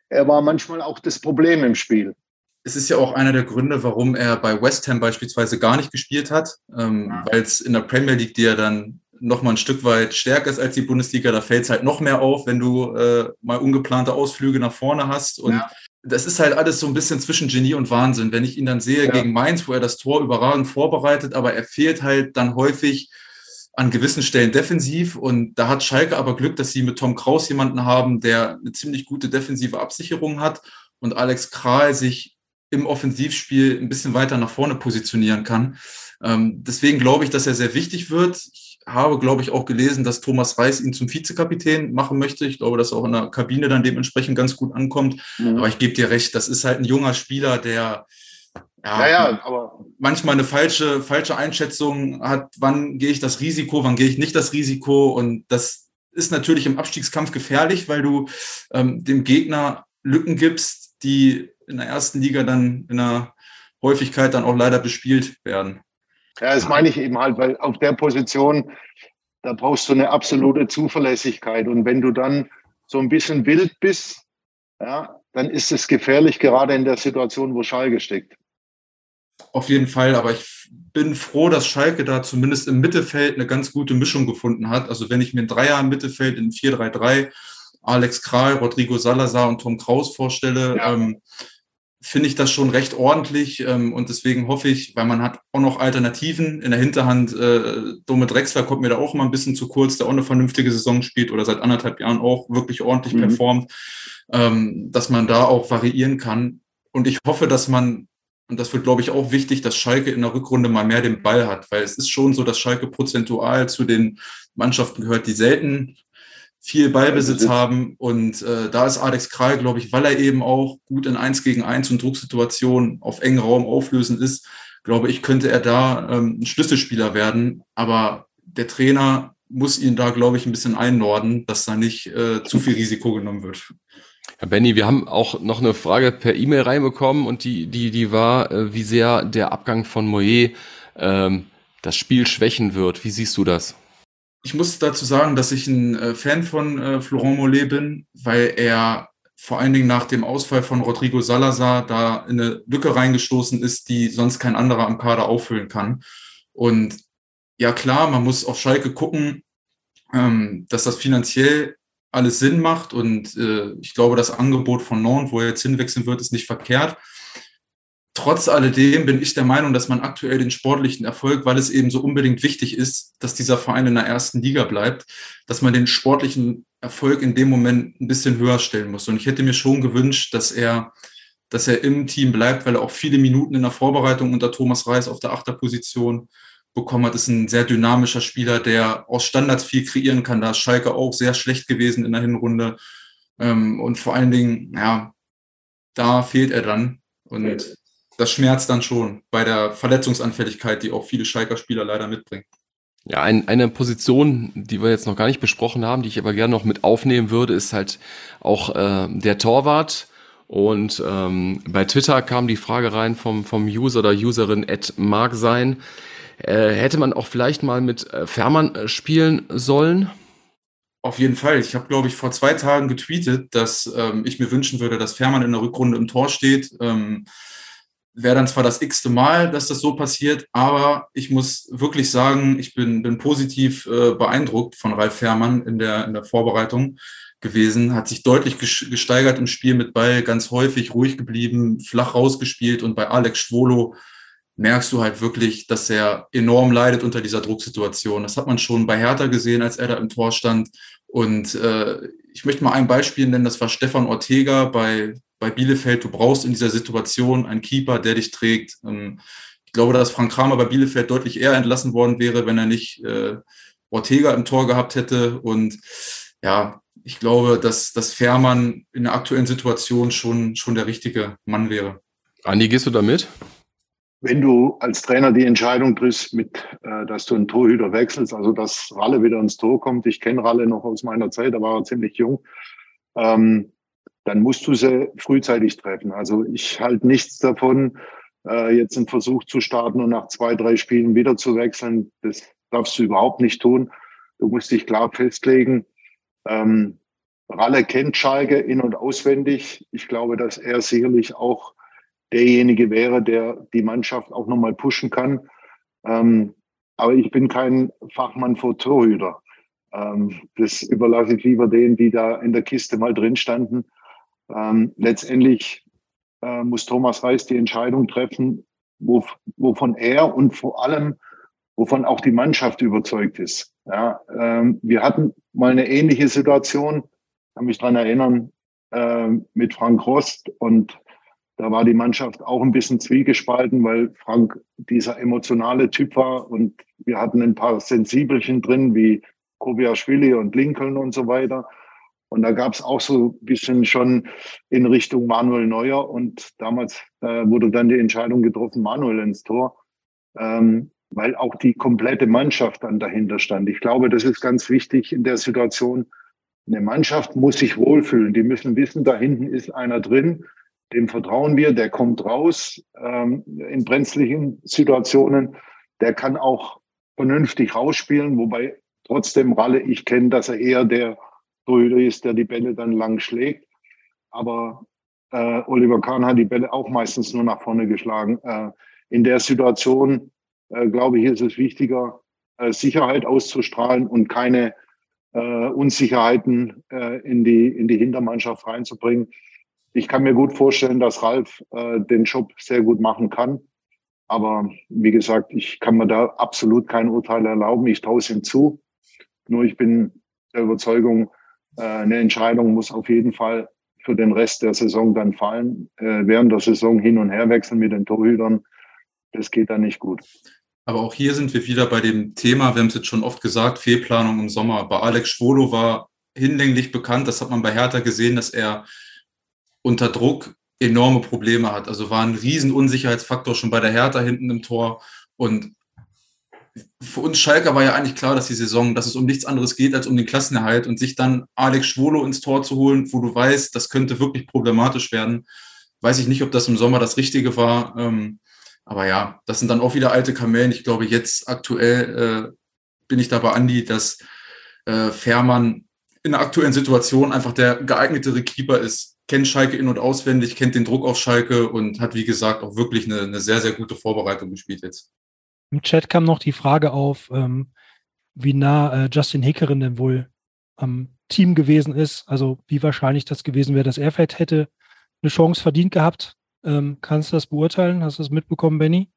er war manchmal auch das Problem im Spiel. Es ist ja auch einer der Gründe, warum er bei West Ham beispielsweise gar nicht gespielt hat, ähm, ja. weil es in der Premier League, die er dann noch mal ein Stück weit stärker ist als die Bundesliga. Da fällt es halt noch mehr auf, wenn du äh, mal ungeplante Ausflüge nach vorne hast. Und ja. das ist halt alles so ein bisschen zwischen Genie und Wahnsinn. Wenn ich ihn dann sehe ja. gegen Mainz, wo er das Tor überragend vorbereitet, aber er fehlt halt dann häufig an gewissen Stellen defensiv. Und da hat Schalke aber Glück, dass sie mit Tom Kraus jemanden haben, der eine ziemlich gute defensive Absicherung hat und Alex Kral sich im Offensivspiel ein bisschen weiter nach vorne positionieren kann. Ähm, deswegen glaube ich, dass er sehr wichtig wird. Ich habe, glaube ich, auch gelesen, dass Thomas Reis ihn zum Vizekapitän machen möchte. Ich glaube, dass er auch in der Kabine dann dementsprechend ganz gut ankommt. Mhm. Aber ich gebe dir recht, das ist halt ein junger Spieler, der ja, ja, aber manchmal eine falsche, falsche Einschätzung hat, wann gehe ich das Risiko, wann gehe ich nicht das Risiko. Und das ist natürlich im Abstiegskampf gefährlich, weil du ähm, dem Gegner Lücken gibst, die in der ersten Liga dann in der Häufigkeit dann auch leider bespielt werden. Ja, das meine ich eben halt, weil auf der Position, da brauchst du eine absolute Zuverlässigkeit. Und wenn du dann so ein bisschen wild bist, ja, dann ist es gefährlich, gerade in der Situation, wo Schalke steckt. Auf jeden Fall, aber ich bin froh, dass Schalke da zumindest im Mittelfeld eine ganz gute Mischung gefunden hat. Also wenn ich mir ein Dreier im Mittelfeld in 4-3-3, Alex Kral, Rodrigo Salazar und Tom Kraus vorstelle, ja. ähm, finde ich das schon recht ordentlich ähm, und deswegen hoffe ich, weil man hat auch noch Alternativen in der Hinterhand. Äh, Dome Drexler kommt mir da auch immer ein bisschen zu kurz, der auch eine vernünftige Saison spielt oder seit anderthalb Jahren auch wirklich ordentlich mhm. performt, ähm, dass man da auch variieren kann. Und ich hoffe, dass man, und das wird, glaube ich, auch wichtig, dass Schalke in der Rückrunde mal mehr den Ball hat, weil es ist schon so, dass Schalke prozentual zu den Mannschaften gehört, die selten viel Ballbesitz haben. Und äh, da ist Alex Kral, glaube ich, weil er eben auch gut in 1 gegen 1 und Drucksituationen auf engen Raum auflösen ist, glaube ich, könnte er da ähm, ein Schlüsselspieler werden. Aber der Trainer muss ihn da, glaube ich, ein bisschen einnorden, dass da nicht äh, zu viel Risiko genommen wird. Herr Benny, wir haben auch noch eine Frage per E-Mail reinbekommen und die, die, die war, äh, wie sehr der Abgang von Moyer ähm, das Spiel schwächen wird. Wie siehst du das? Ich muss dazu sagen, dass ich ein äh, Fan von äh, Florent Mollet bin, weil er vor allen Dingen nach dem Ausfall von Rodrigo Salazar da in eine Lücke reingestoßen ist, die sonst kein anderer am Kader auffüllen kann. Und ja klar, man muss auf Schalke gucken, ähm, dass das finanziell alles Sinn macht und äh, ich glaube, das Angebot von Nantes, wo er jetzt hinwechseln wird, ist nicht verkehrt. Trotz alledem bin ich der Meinung, dass man aktuell den sportlichen Erfolg, weil es eben so unbedingt wichtig ist, dass dieser Verein in der ersten Liga bleibt, dass man den sportlichen Erfolg in dem Moment ein bisschen höher stellen muss. Und ich hätte mir schon gewünscht, dass er, dass er im Team bleibt, weil er auch viele Minuten in der Vorbereitung unter Thomas Reis auf der Achterposition bekommen hat. Ist ein sehr dynamischer Spieler, der aus Standards viel kreieren kann. Da ist Schalke auch sehr schlecht gewesen in der Hinrunde. Ähm, und vor allen Dingen, ja, da fehlt er dann. Und das schmerzt dann schon bei der Verletzungsanfälligkeit, die auch viele Schalker Spieler leider mitbringen. Ja, ein, eine Position, die wir jetzt noch gar nicht besprochen haben, die ich aber gerne noch mit aufnehmen würde, ist halt auch äh, der Torwart. Und ähm, bei Twitter kam die Frage rein vom, vom User oder Userin at Mark sein. Äh, hätte man auch vielleicht mal mit äh, Fährmann äh, spielen sollen? Auf jeden Fall. Ich habe, glaube ich, vor zwei Tagen getweetet, dass ähm, ich mir wünschen würde, dass Fährmann in der Rückrunde im Tor steht. Ähm, Wäre dann zwar das x-te Mal, dass das so passiert, aber ich muss wirklich sagen, ich bin, bin positiv äh, beeindruckt von Ralf Fährmann in der, in der Vorbereitung gewesen, hat sich deutlich gesteigert im Spiel mit Ball, ganz häufig ruhig geblieben, flach rausgespielt und bei Alex Schwolo merkst du halt wirklich, dass er enorm leidet unter dieser Drucksituation. Das hat man schon bei Hertha gesehen, als er da im Tor stand. Und äh, ich möchte mal ein Beispiel nennen, das war Stefan Ortega bei, bei Bielefeld. Du brauchst in dieser Situation einen Keeper, der dich trägt. Ähm, ich glaube, dass Frank Kramer bei Bielefeld deutlich eher entlassen worden wäre, wenn er nicht äh, Ortega im Tor gehabt hätte. Und ja, ich glaube, dass, dass Fährmann in der aktuellen Situation schon, schon der richtige Mann wäre. Andi, gehst du damit? wenn du als Trainer die Entscheidung triffst, mit, äh, dass du einen Torhüter wechselst, also dass Ralle wieder ins Tor kommt, ich kenne Ralle noch aus meiner Zeit, da war er ziemlich jung, ähm, dann musst du sie frühzeitig treffen. Also ich halte nichts davon, äh, jetzt einen Versuch zu starten und nach zwei, drei Spielen wieder zu wechseln. Das darfst du überhaupt nicht tun. Du musst dich klar festlegen. Ähm, Ralle kennt Schalke in- und auswendig. Ich glaube, dass er sicherlich auch derjenige wäre, der die Mannschaft auch nochmal pushen kann. Ähm, aber ich bin kein Fachmann vor Torhüter. Ähm, das überlasse ich lieber denen, die da in der Kiste mal drin standen. Ähm, letztendlich äh, muss Thomas Reis die Entscheidung treffen, wo, wovon er und vor allem, wovon auch die Mannschaft überzeugt ist. Ja, ähm, wir hatten mal eine ähnliche Situation, kann mich dran erinnern, äh, mit Frank Rost und da war die Mannschaft auch ein bisschen zwiegespalten, weil Frank dieser emotionale Typ war und wir hatten ein paar Sensibelchen drin, wie Kobiaschwili und Lincoln und so weiter. Und da gab es auch so ein bisschen schon in Richtung Manuel Neuer. Und damals äh, wurde dann die Entscheidung getroffen, Manuel ins Tor, ähm, weil auch die komplette Mannschaft dann dahinter stand. Ich glaube, das ist ganz wichtig in der Situation. Eine Mannschaft muss sich wohlfühlen. Die müssen wissen, da hinten ist einer drin, dem vertrauen wir, der kommt raus ähm, in brenzlichen Situationen, der kann auch vernünftig rausspielen, wobei trotzdem Ralle, ich kenne, dass er eher der Torhüter ist, der die Bälle dann lang schlägt. Aber äh, Oliver Kahn hat die Bälle auch meistens nur nach vorne geschlagen. Äh, in der Situation, äh, glaube ich, ist es wichtiger, äh, Sicherheit auszustrahlen und keine äh, Unsicherheiten äh, in, die, in die Hintermannschaft reinzubringen ich kann mir gut vorstellen, dass Ralf äh, den Job sehr gut machen kann. Aber wie gesagt, ich kann mir da absolut kein Urteil erlauben. Ich traue es ihm zu. Nur ich bin der Überzeugung, eine Entscheidung muss auf jeden Fall für den Rest der Saison dann fallen. Äh, während der Saison hin und her wechseln mit den Torhütern, das geht dann nicht gut. Aber auch hier sind wir wieder bei dem Thema, wir haben es jetzt schon oft gesagt, Fehlplanung im Sommer. Bei Alex Schwolo war hinlänglich bekannt, das hat man bei Hertha gesehen, dass er unter Druck enorme Probleme hat. Also war ein riesen Unsicherheitsfaktor schon bei der Hertha hinten im Tor. Und für uns Schalker war ja eigentlich klar, dass die Saison, dass es um nichts anderes geht als um den Klassenerhalt und sich dann Alex Schwolo ins Tor zu holen, wo du weißt, das könnte wirklich problematisch werden. Weiß ich nicht, ob das im Sommer das Richtige war. Ähm, aber ja, das sind dann auch wieder alte Kamellen. Ich glaube, jetzt aktuell äh, bin ich da bei Andi, dass äh, Fährmann in der aktuellen Situation einfach der geeignetere Keeper ist, kennt Schalke in- und auswendig, kennt den Druck auf Schalke und hat, wie gesagt, auch wirklich eine, eine sehr, sehr gute Vorbereitung gespielt jetzt. Im Chat kam noch die Frage auf, ähm, wie nah äh, Justin Hickerin denn wohl am Team gewesen ist. Also wie wahrscheinlich das gewesen wäre, dass er vielleicht hätte eine Chance verdient gehabt. Ähm, kannst du das beurteilen? Hast du das mitbekommen, Benny?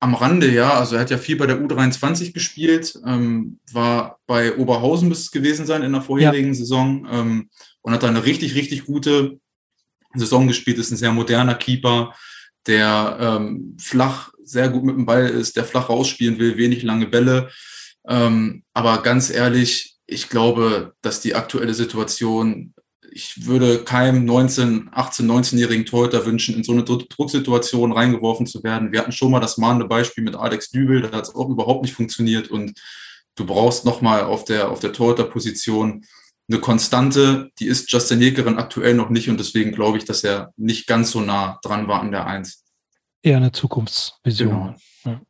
Am Rande, ja. Also er hat ja viel bei der U23 gespielt, ähm, war bei Oberhausen müsste es gewesen sein in der vorherigen ja. Saison ähm, und hat da eine richtig, richtig gute Saison gespielt. Ist ein sehr moderner Keeper, der ähm, flach sehr gut mit dem Ball ist, der flach rausspielen will, wenig lange Bälle. Ähm, aber ganz ehrlich, ich glaube, dass die aktuelle Situation, ich würde keinem 19, 18, 19-jährigen Torhüter wünschen, in so eine Drucksituation reingeworfen zu werden. Wir hatten schon mal das mahnende Beispiel mit Alex Dübel, da hat es auch überhaupt nicht funktioniert und du brauchst nochmal auf der, auf der Torhüterposition eine Konstante, die ist Justin Jägerin aktuell noch nicht und deswegen glaube ich, dass er nicht ganz so nah dran war an der Eins. Eher eine Zukunftsvision. Genau. Ja.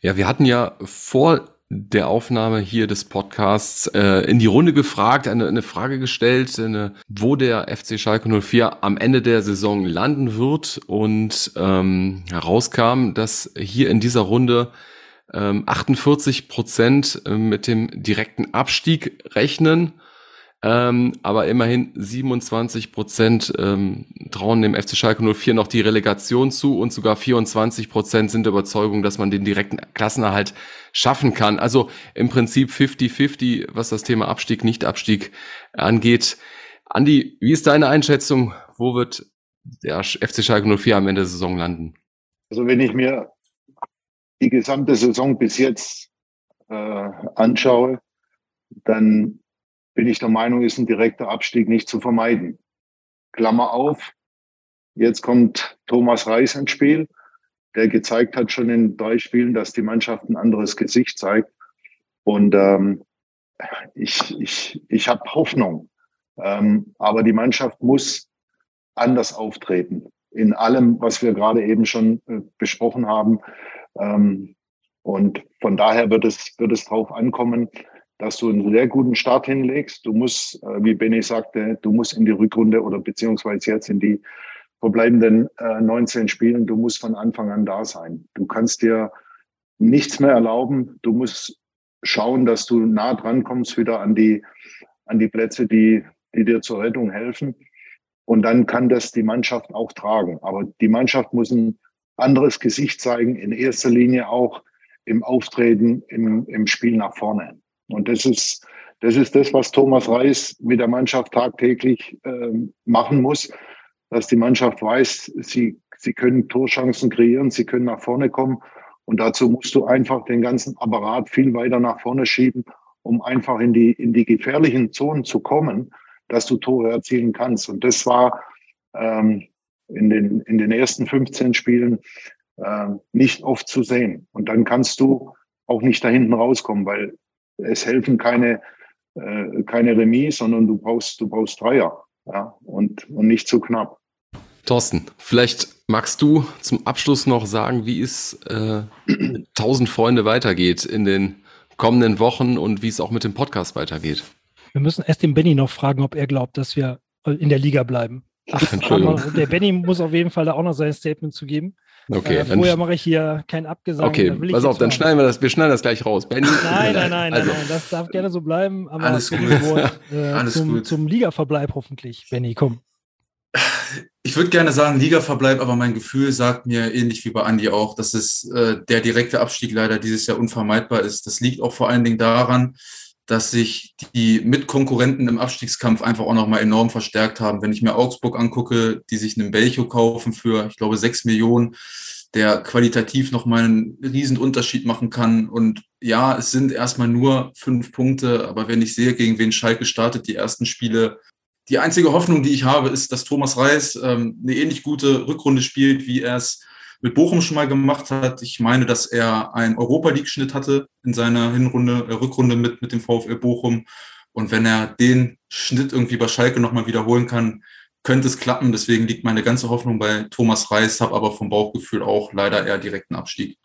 ja, wir hatten ja vor der Aufnahme hier des Podcasts äh, in die Runde gefragt, eine, eine Frage gestellt, eine, wo der FC Schalke 04 am Ende der Saison landen wird und ähm, herauskam, dass hier in dieser Runde ähm, 48 Prozent äh, mit dem direkten Abstieg rechnen ähm, aber immerhin 27 Prozent ähm, trauen dem FC Schalke 04 noch die Relegation zu und sogar 24 Prozent sind der Überzeugung, dass man den direkten Klassenerhalt schaffen kann. Also im Prinzip 50-50, was das Thema Abstieg, Nicht-Abstieg angeht. Andi, wie ist deine Einschätzung? Wo wird der FC Schalke 04 am Ende der Saison landen? Also wenn ich mir die gesamte Saison bis jetzt äh, anschaue, dann bin ich der Meinung, ist ein direkter Abstieg nicht zu vermeiden. Klammer auf, jetzt kommt Thomas Reis ins Spiel, der gezeigt hat schon in drei Spielen, dass die Mannschaft ein anderes Gesicht zeigt. Und ähm, ich, ich, ich habe Hoffnung. Ähm, aber die Mannschaft muss anders auftreten. In allem, was wir gerade eben schon äh, besprochen haben. Ähm, und von daher wird es, wird es drauf ankommen, dass du einen sehr guten Start hinlegst. Du musst, äh, wie Benny sagte, du musst in die Rückrunde oder beziehungsweise jetzt in die verbleibenden äh, 19 Spielen, du musst von Anfang an da sein. Du kannst dir nichts mehr erlauben. Du musst schauen, dass du nah dran kommst wieder an die, an die Plätze, die, die dir zur Rettung helfen. Und dann kann das die Mannschaft auch tragen. Aber die Mannschaft muss ein anderes Gesicht zeigen, in erster Linie auch im Auftreten, im, im Spiel nach vorne. Und das ist, das ist das, was Thomas Reis mit der Mannschaft tagtäglich äh, machen muss, dass die Mannschaft weiß, sie, sie können Torchancen kreieren, sie können nach vorne kommen. Und dazu musst du einfach den ganzen Apparat viel weiter nach vorne schieben, um einfach in die, in die gefährlichen Zonen zu kommen, dass du Tore erzielen kannst. Und das war ähm, in, den, in den ersten 15 Spielen äh, nicht oft zu sehen. Und dann kannst du auch nicht da hinten rauskommen, weil es helfen keine, äh, keine Remis, sondern du brauchst, du brauchst Dreier. Ja, und, und nicht zu knapp. Thorsten, vielleicht magst du zum Abschluss noch sagen, wie es äh, 1000 Freunde weitergeht in den kommenden Wochen und wie es auch mit dem Podcast weitergeht. Wir müssen erst den Benny noch fragen, ob er glaubt, dass wir in der Liga bleiben. Ach, Entschuldigung. Der Benny muss auf jeden Fall da auch noch sein Statement zu geben. Okay. Äh, vorher mache ich hier keinen Abgesang. Okay, pass auf, dann schneiden wir das, wir schneiden das gleich raus. Benny, nein, nein, nein, also. nein, das darf gerne so bleiben. Aber Alles gut. Wort, äh, Alles zum, gut. zum Ligaverbleib hoffentlich. Benny, komm. Ich würde gerne sagen Ligaverbleib, aber mein Gefühl sagt mir ähnlich wie bei Andi auch, dass es äh, der direkte Abstieg leider dieses Jahr unvermeidbar ist. Das liegt auch vor allen Dingen daran, dass sich die Mitkonkurrenten im Abstiegskampf einfach auch nochmal enorm verstärkt haben. Wenn ich mir Augsburg angucke, die sich einen Belcho kaufen für, ich glaube, sechs Millionen, der qualitativ nochmal einen riesen Unterschied machen kann. Und ja, es sind erstmal nur fünf Punkte, aber wenn ich sehe, gegen wen Schalke startet, die ersten Spiele, die einzige Hoffnung, die ich habe, ist, dass Thomas Reis ähm, eine ähnlich gute Rückrunde spielt, wie er es mit Bochum schon mal gemacht hat. Ich meine, dass er einen Europa League-Schnitt hatte in seiner Hinrunde, äh, Rückrunde mit, mit dem VfL Bochum. Und wenn er den Schnitt irgendwie bei Schalke nochmal wiederholen kann, könnte es klappen. Deswegen liegt meine ganze Hoffnung bei Thomas Reis, habe aber vom Bauchgefühl auch leider eher direkten Abstieg.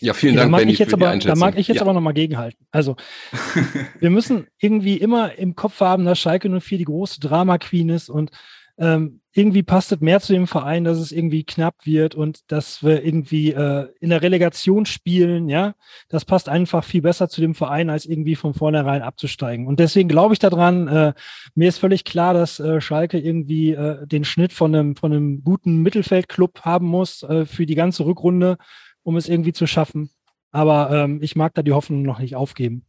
Ja, vielen Dank, da mag Benny, ich jetzt aber, Da mag ich jetzt ja. aber nochmal gegenhalten. Also, wir müssen irgendwie immer im Kopf haben, dass Schalke 04 die große Drama-Queen ist und ähm, irgendwie passt es mehr zu dem Verein, dass es irgendwie knapp wird und dass wir irgendwie äh, in der Relegation spielen, ja. Das passt einfach viel besser zu dem Verein, als irgendwie von vornherein abzusteigen. Und deswegen glaube ich daran, äh, mir ist völlig klar, dass äh, Schalke irgendwie äh, den Schnitt von einem, von einem guten Mittelfeldclub haben muss äh, für die ganze Rückrunde, um es irgendwie zu schaffen. Aber ähm, ich mag da die Hoffnung noch nicht aufgeben.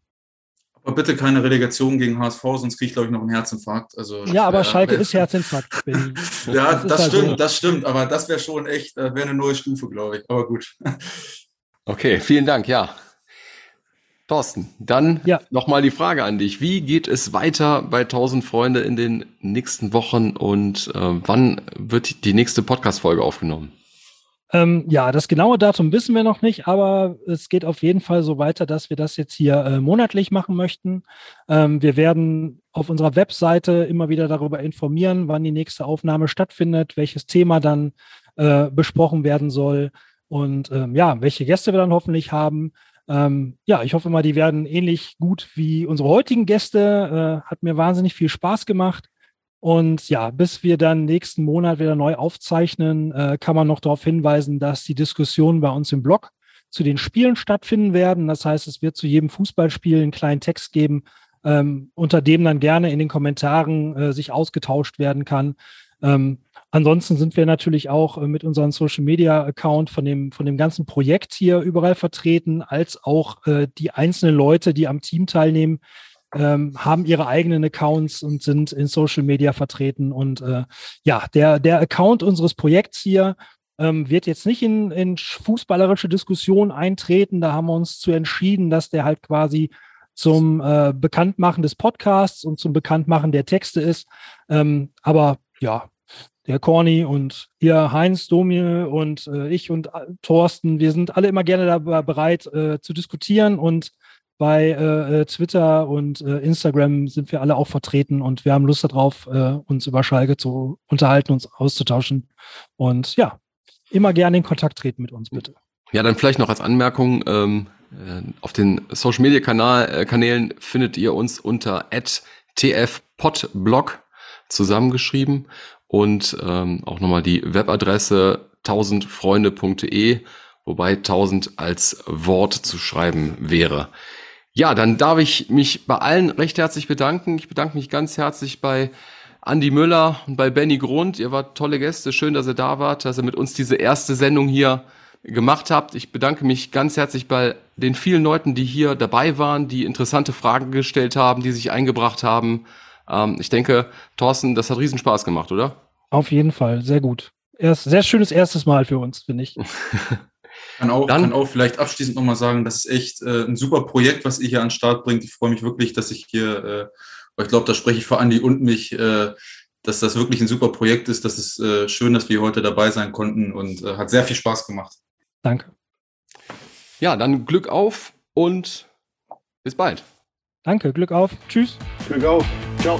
Aber bitte keine Relegation gegen HSV, sonst kriege ich, glaube ich, noch einen Herzinfarkt. Also, ja, aber wär, Schalke ist Herzinfarkt. ja, das, das halt stimmt, so. das stimmt. Aber das wäre schon echt, äh, wäre eine neue Stufe, glaube ich. Aber gut. Okay, vielen Dank, ja. Thorsten, dann ja. nochmal die Frage an dich. Wie geht es weiter bei 1000 Freunde in den nächsten Wochen und äh, wann wird die nächste Podcast-Folge aufgenommen? Ähm, ja, das genaue Datum wissen wir noch nicht, aber es geht auf jeden Fall so weiter, dass wir das jetzt hier äh, monatlich machen möchten. Ähm, wir werden auf unserer Webseite immer wieder darüber informieren, wann die nächste Aufnahme stattfindet, welches Thema dann äh, besprochen werden soll und ähm, ja, welche Gäste wir dann hoffentlich haben. Ähm, ja, ich hoffe mal, die werden ähnlich gut wie unsere heutigen Gäste. Äh, hat mir wahnsinnig viel Spaß gemacht. Und ja, bis wir dann nächsten Monat wieder neu aufzeichnen, äh, kann man noch darauf hinweisen, dass die Diskussionen bei uns im Blog zu den Spielen stattfinden werden. Das heißt, es wird zu jedem Fußballspiel einen kleinen Text geben, ähm, unter dem dann gerne in den Kommentaren äh, sich ausgetauscht werden kann. Ähm, ansonsten sind wir natürlich auch äh, mit unserem Social Media Account von dem, von dem ganzen Projekt hier überall vertreten, als auch äh, die einzelnen Leute, die am Team teilnehmen, ähm, haben ihre eigenen Accounts und sind in Social Media vertreten. Und äh, ja, der, der Account unseres Projekts hier ähm, wird jetzt nicht in, in fußballerische Diskussionen eintreten. Da haben wir uns zu entschieden, dass der halt quasi zum äh, Bekanntmachen des Podcasts und zum Bekanntmachen der Texte ist. Ähm, aber ja, der Corny und ihr Heinz, Domir und äh, ich und äh, Thorsten, wir sind alle immer gerne dabei bereit äh, zu diskutieren und bei äh, äh, Twitter und äh, Instagram sind wir alle auch vertreten und wir haben Lust darauf, äh, uns über Schalke zu unterhalten, uns auszutauschen. Und ja, immer gerne in Kontakt treten mit uns, bitte. Ja, dann vielleicht noch als Anmerkung, ähm, äh, auf den Social Media Kanal, äh, Kanälen findet ihr uns unter tfpodblog zusammengeschrieben und ähm, auch nochmal die Webadresse 1000freunde.de, wobei 1000 als Wort zu schreiben wäre. Ja, dann darf ich mich bei allen recht herzlich bedanken. Ich bedanke mich ganz herzlich bei Andi Müller und bei Benny Grund. Ihr wart tolle Gäste. Schön, dass ihr da wart, dass ihr mit uns diese erste Sendung hier gemacht habt. Ich bedanke mich ganz herzlich bei den vielen Leuten, die hier dabei waren, die interessante Fragen gestellt haben, die sich eingebracht haben. Ähm, ich denke, Thorsten, das hat riesen Spaß gemacht, oder? Auf jeden Fall, sehr gut. Erst, sehr schönes erstes Mal für uns, finde ich. Kann auch, Dann, kann auch vielleicht abschließend nochmal sagen, das ist echt äh, ein super Projekt, was ihr hier an den Start bringt. Ich freue mich wirklich, dass ich hier, äh, ich glaube, da spreche ich für Andi und mich, äh, dass das wirklich ein super Projekt ist. Das ist äh, schön, dass wir heute dabei sein konnten und äh, hat sehr viel Spaß gemacht. Danke. Ja, dann Glück auf und bis bald. Danke, Glück auf. Tschüss. Glück auf. Ciao.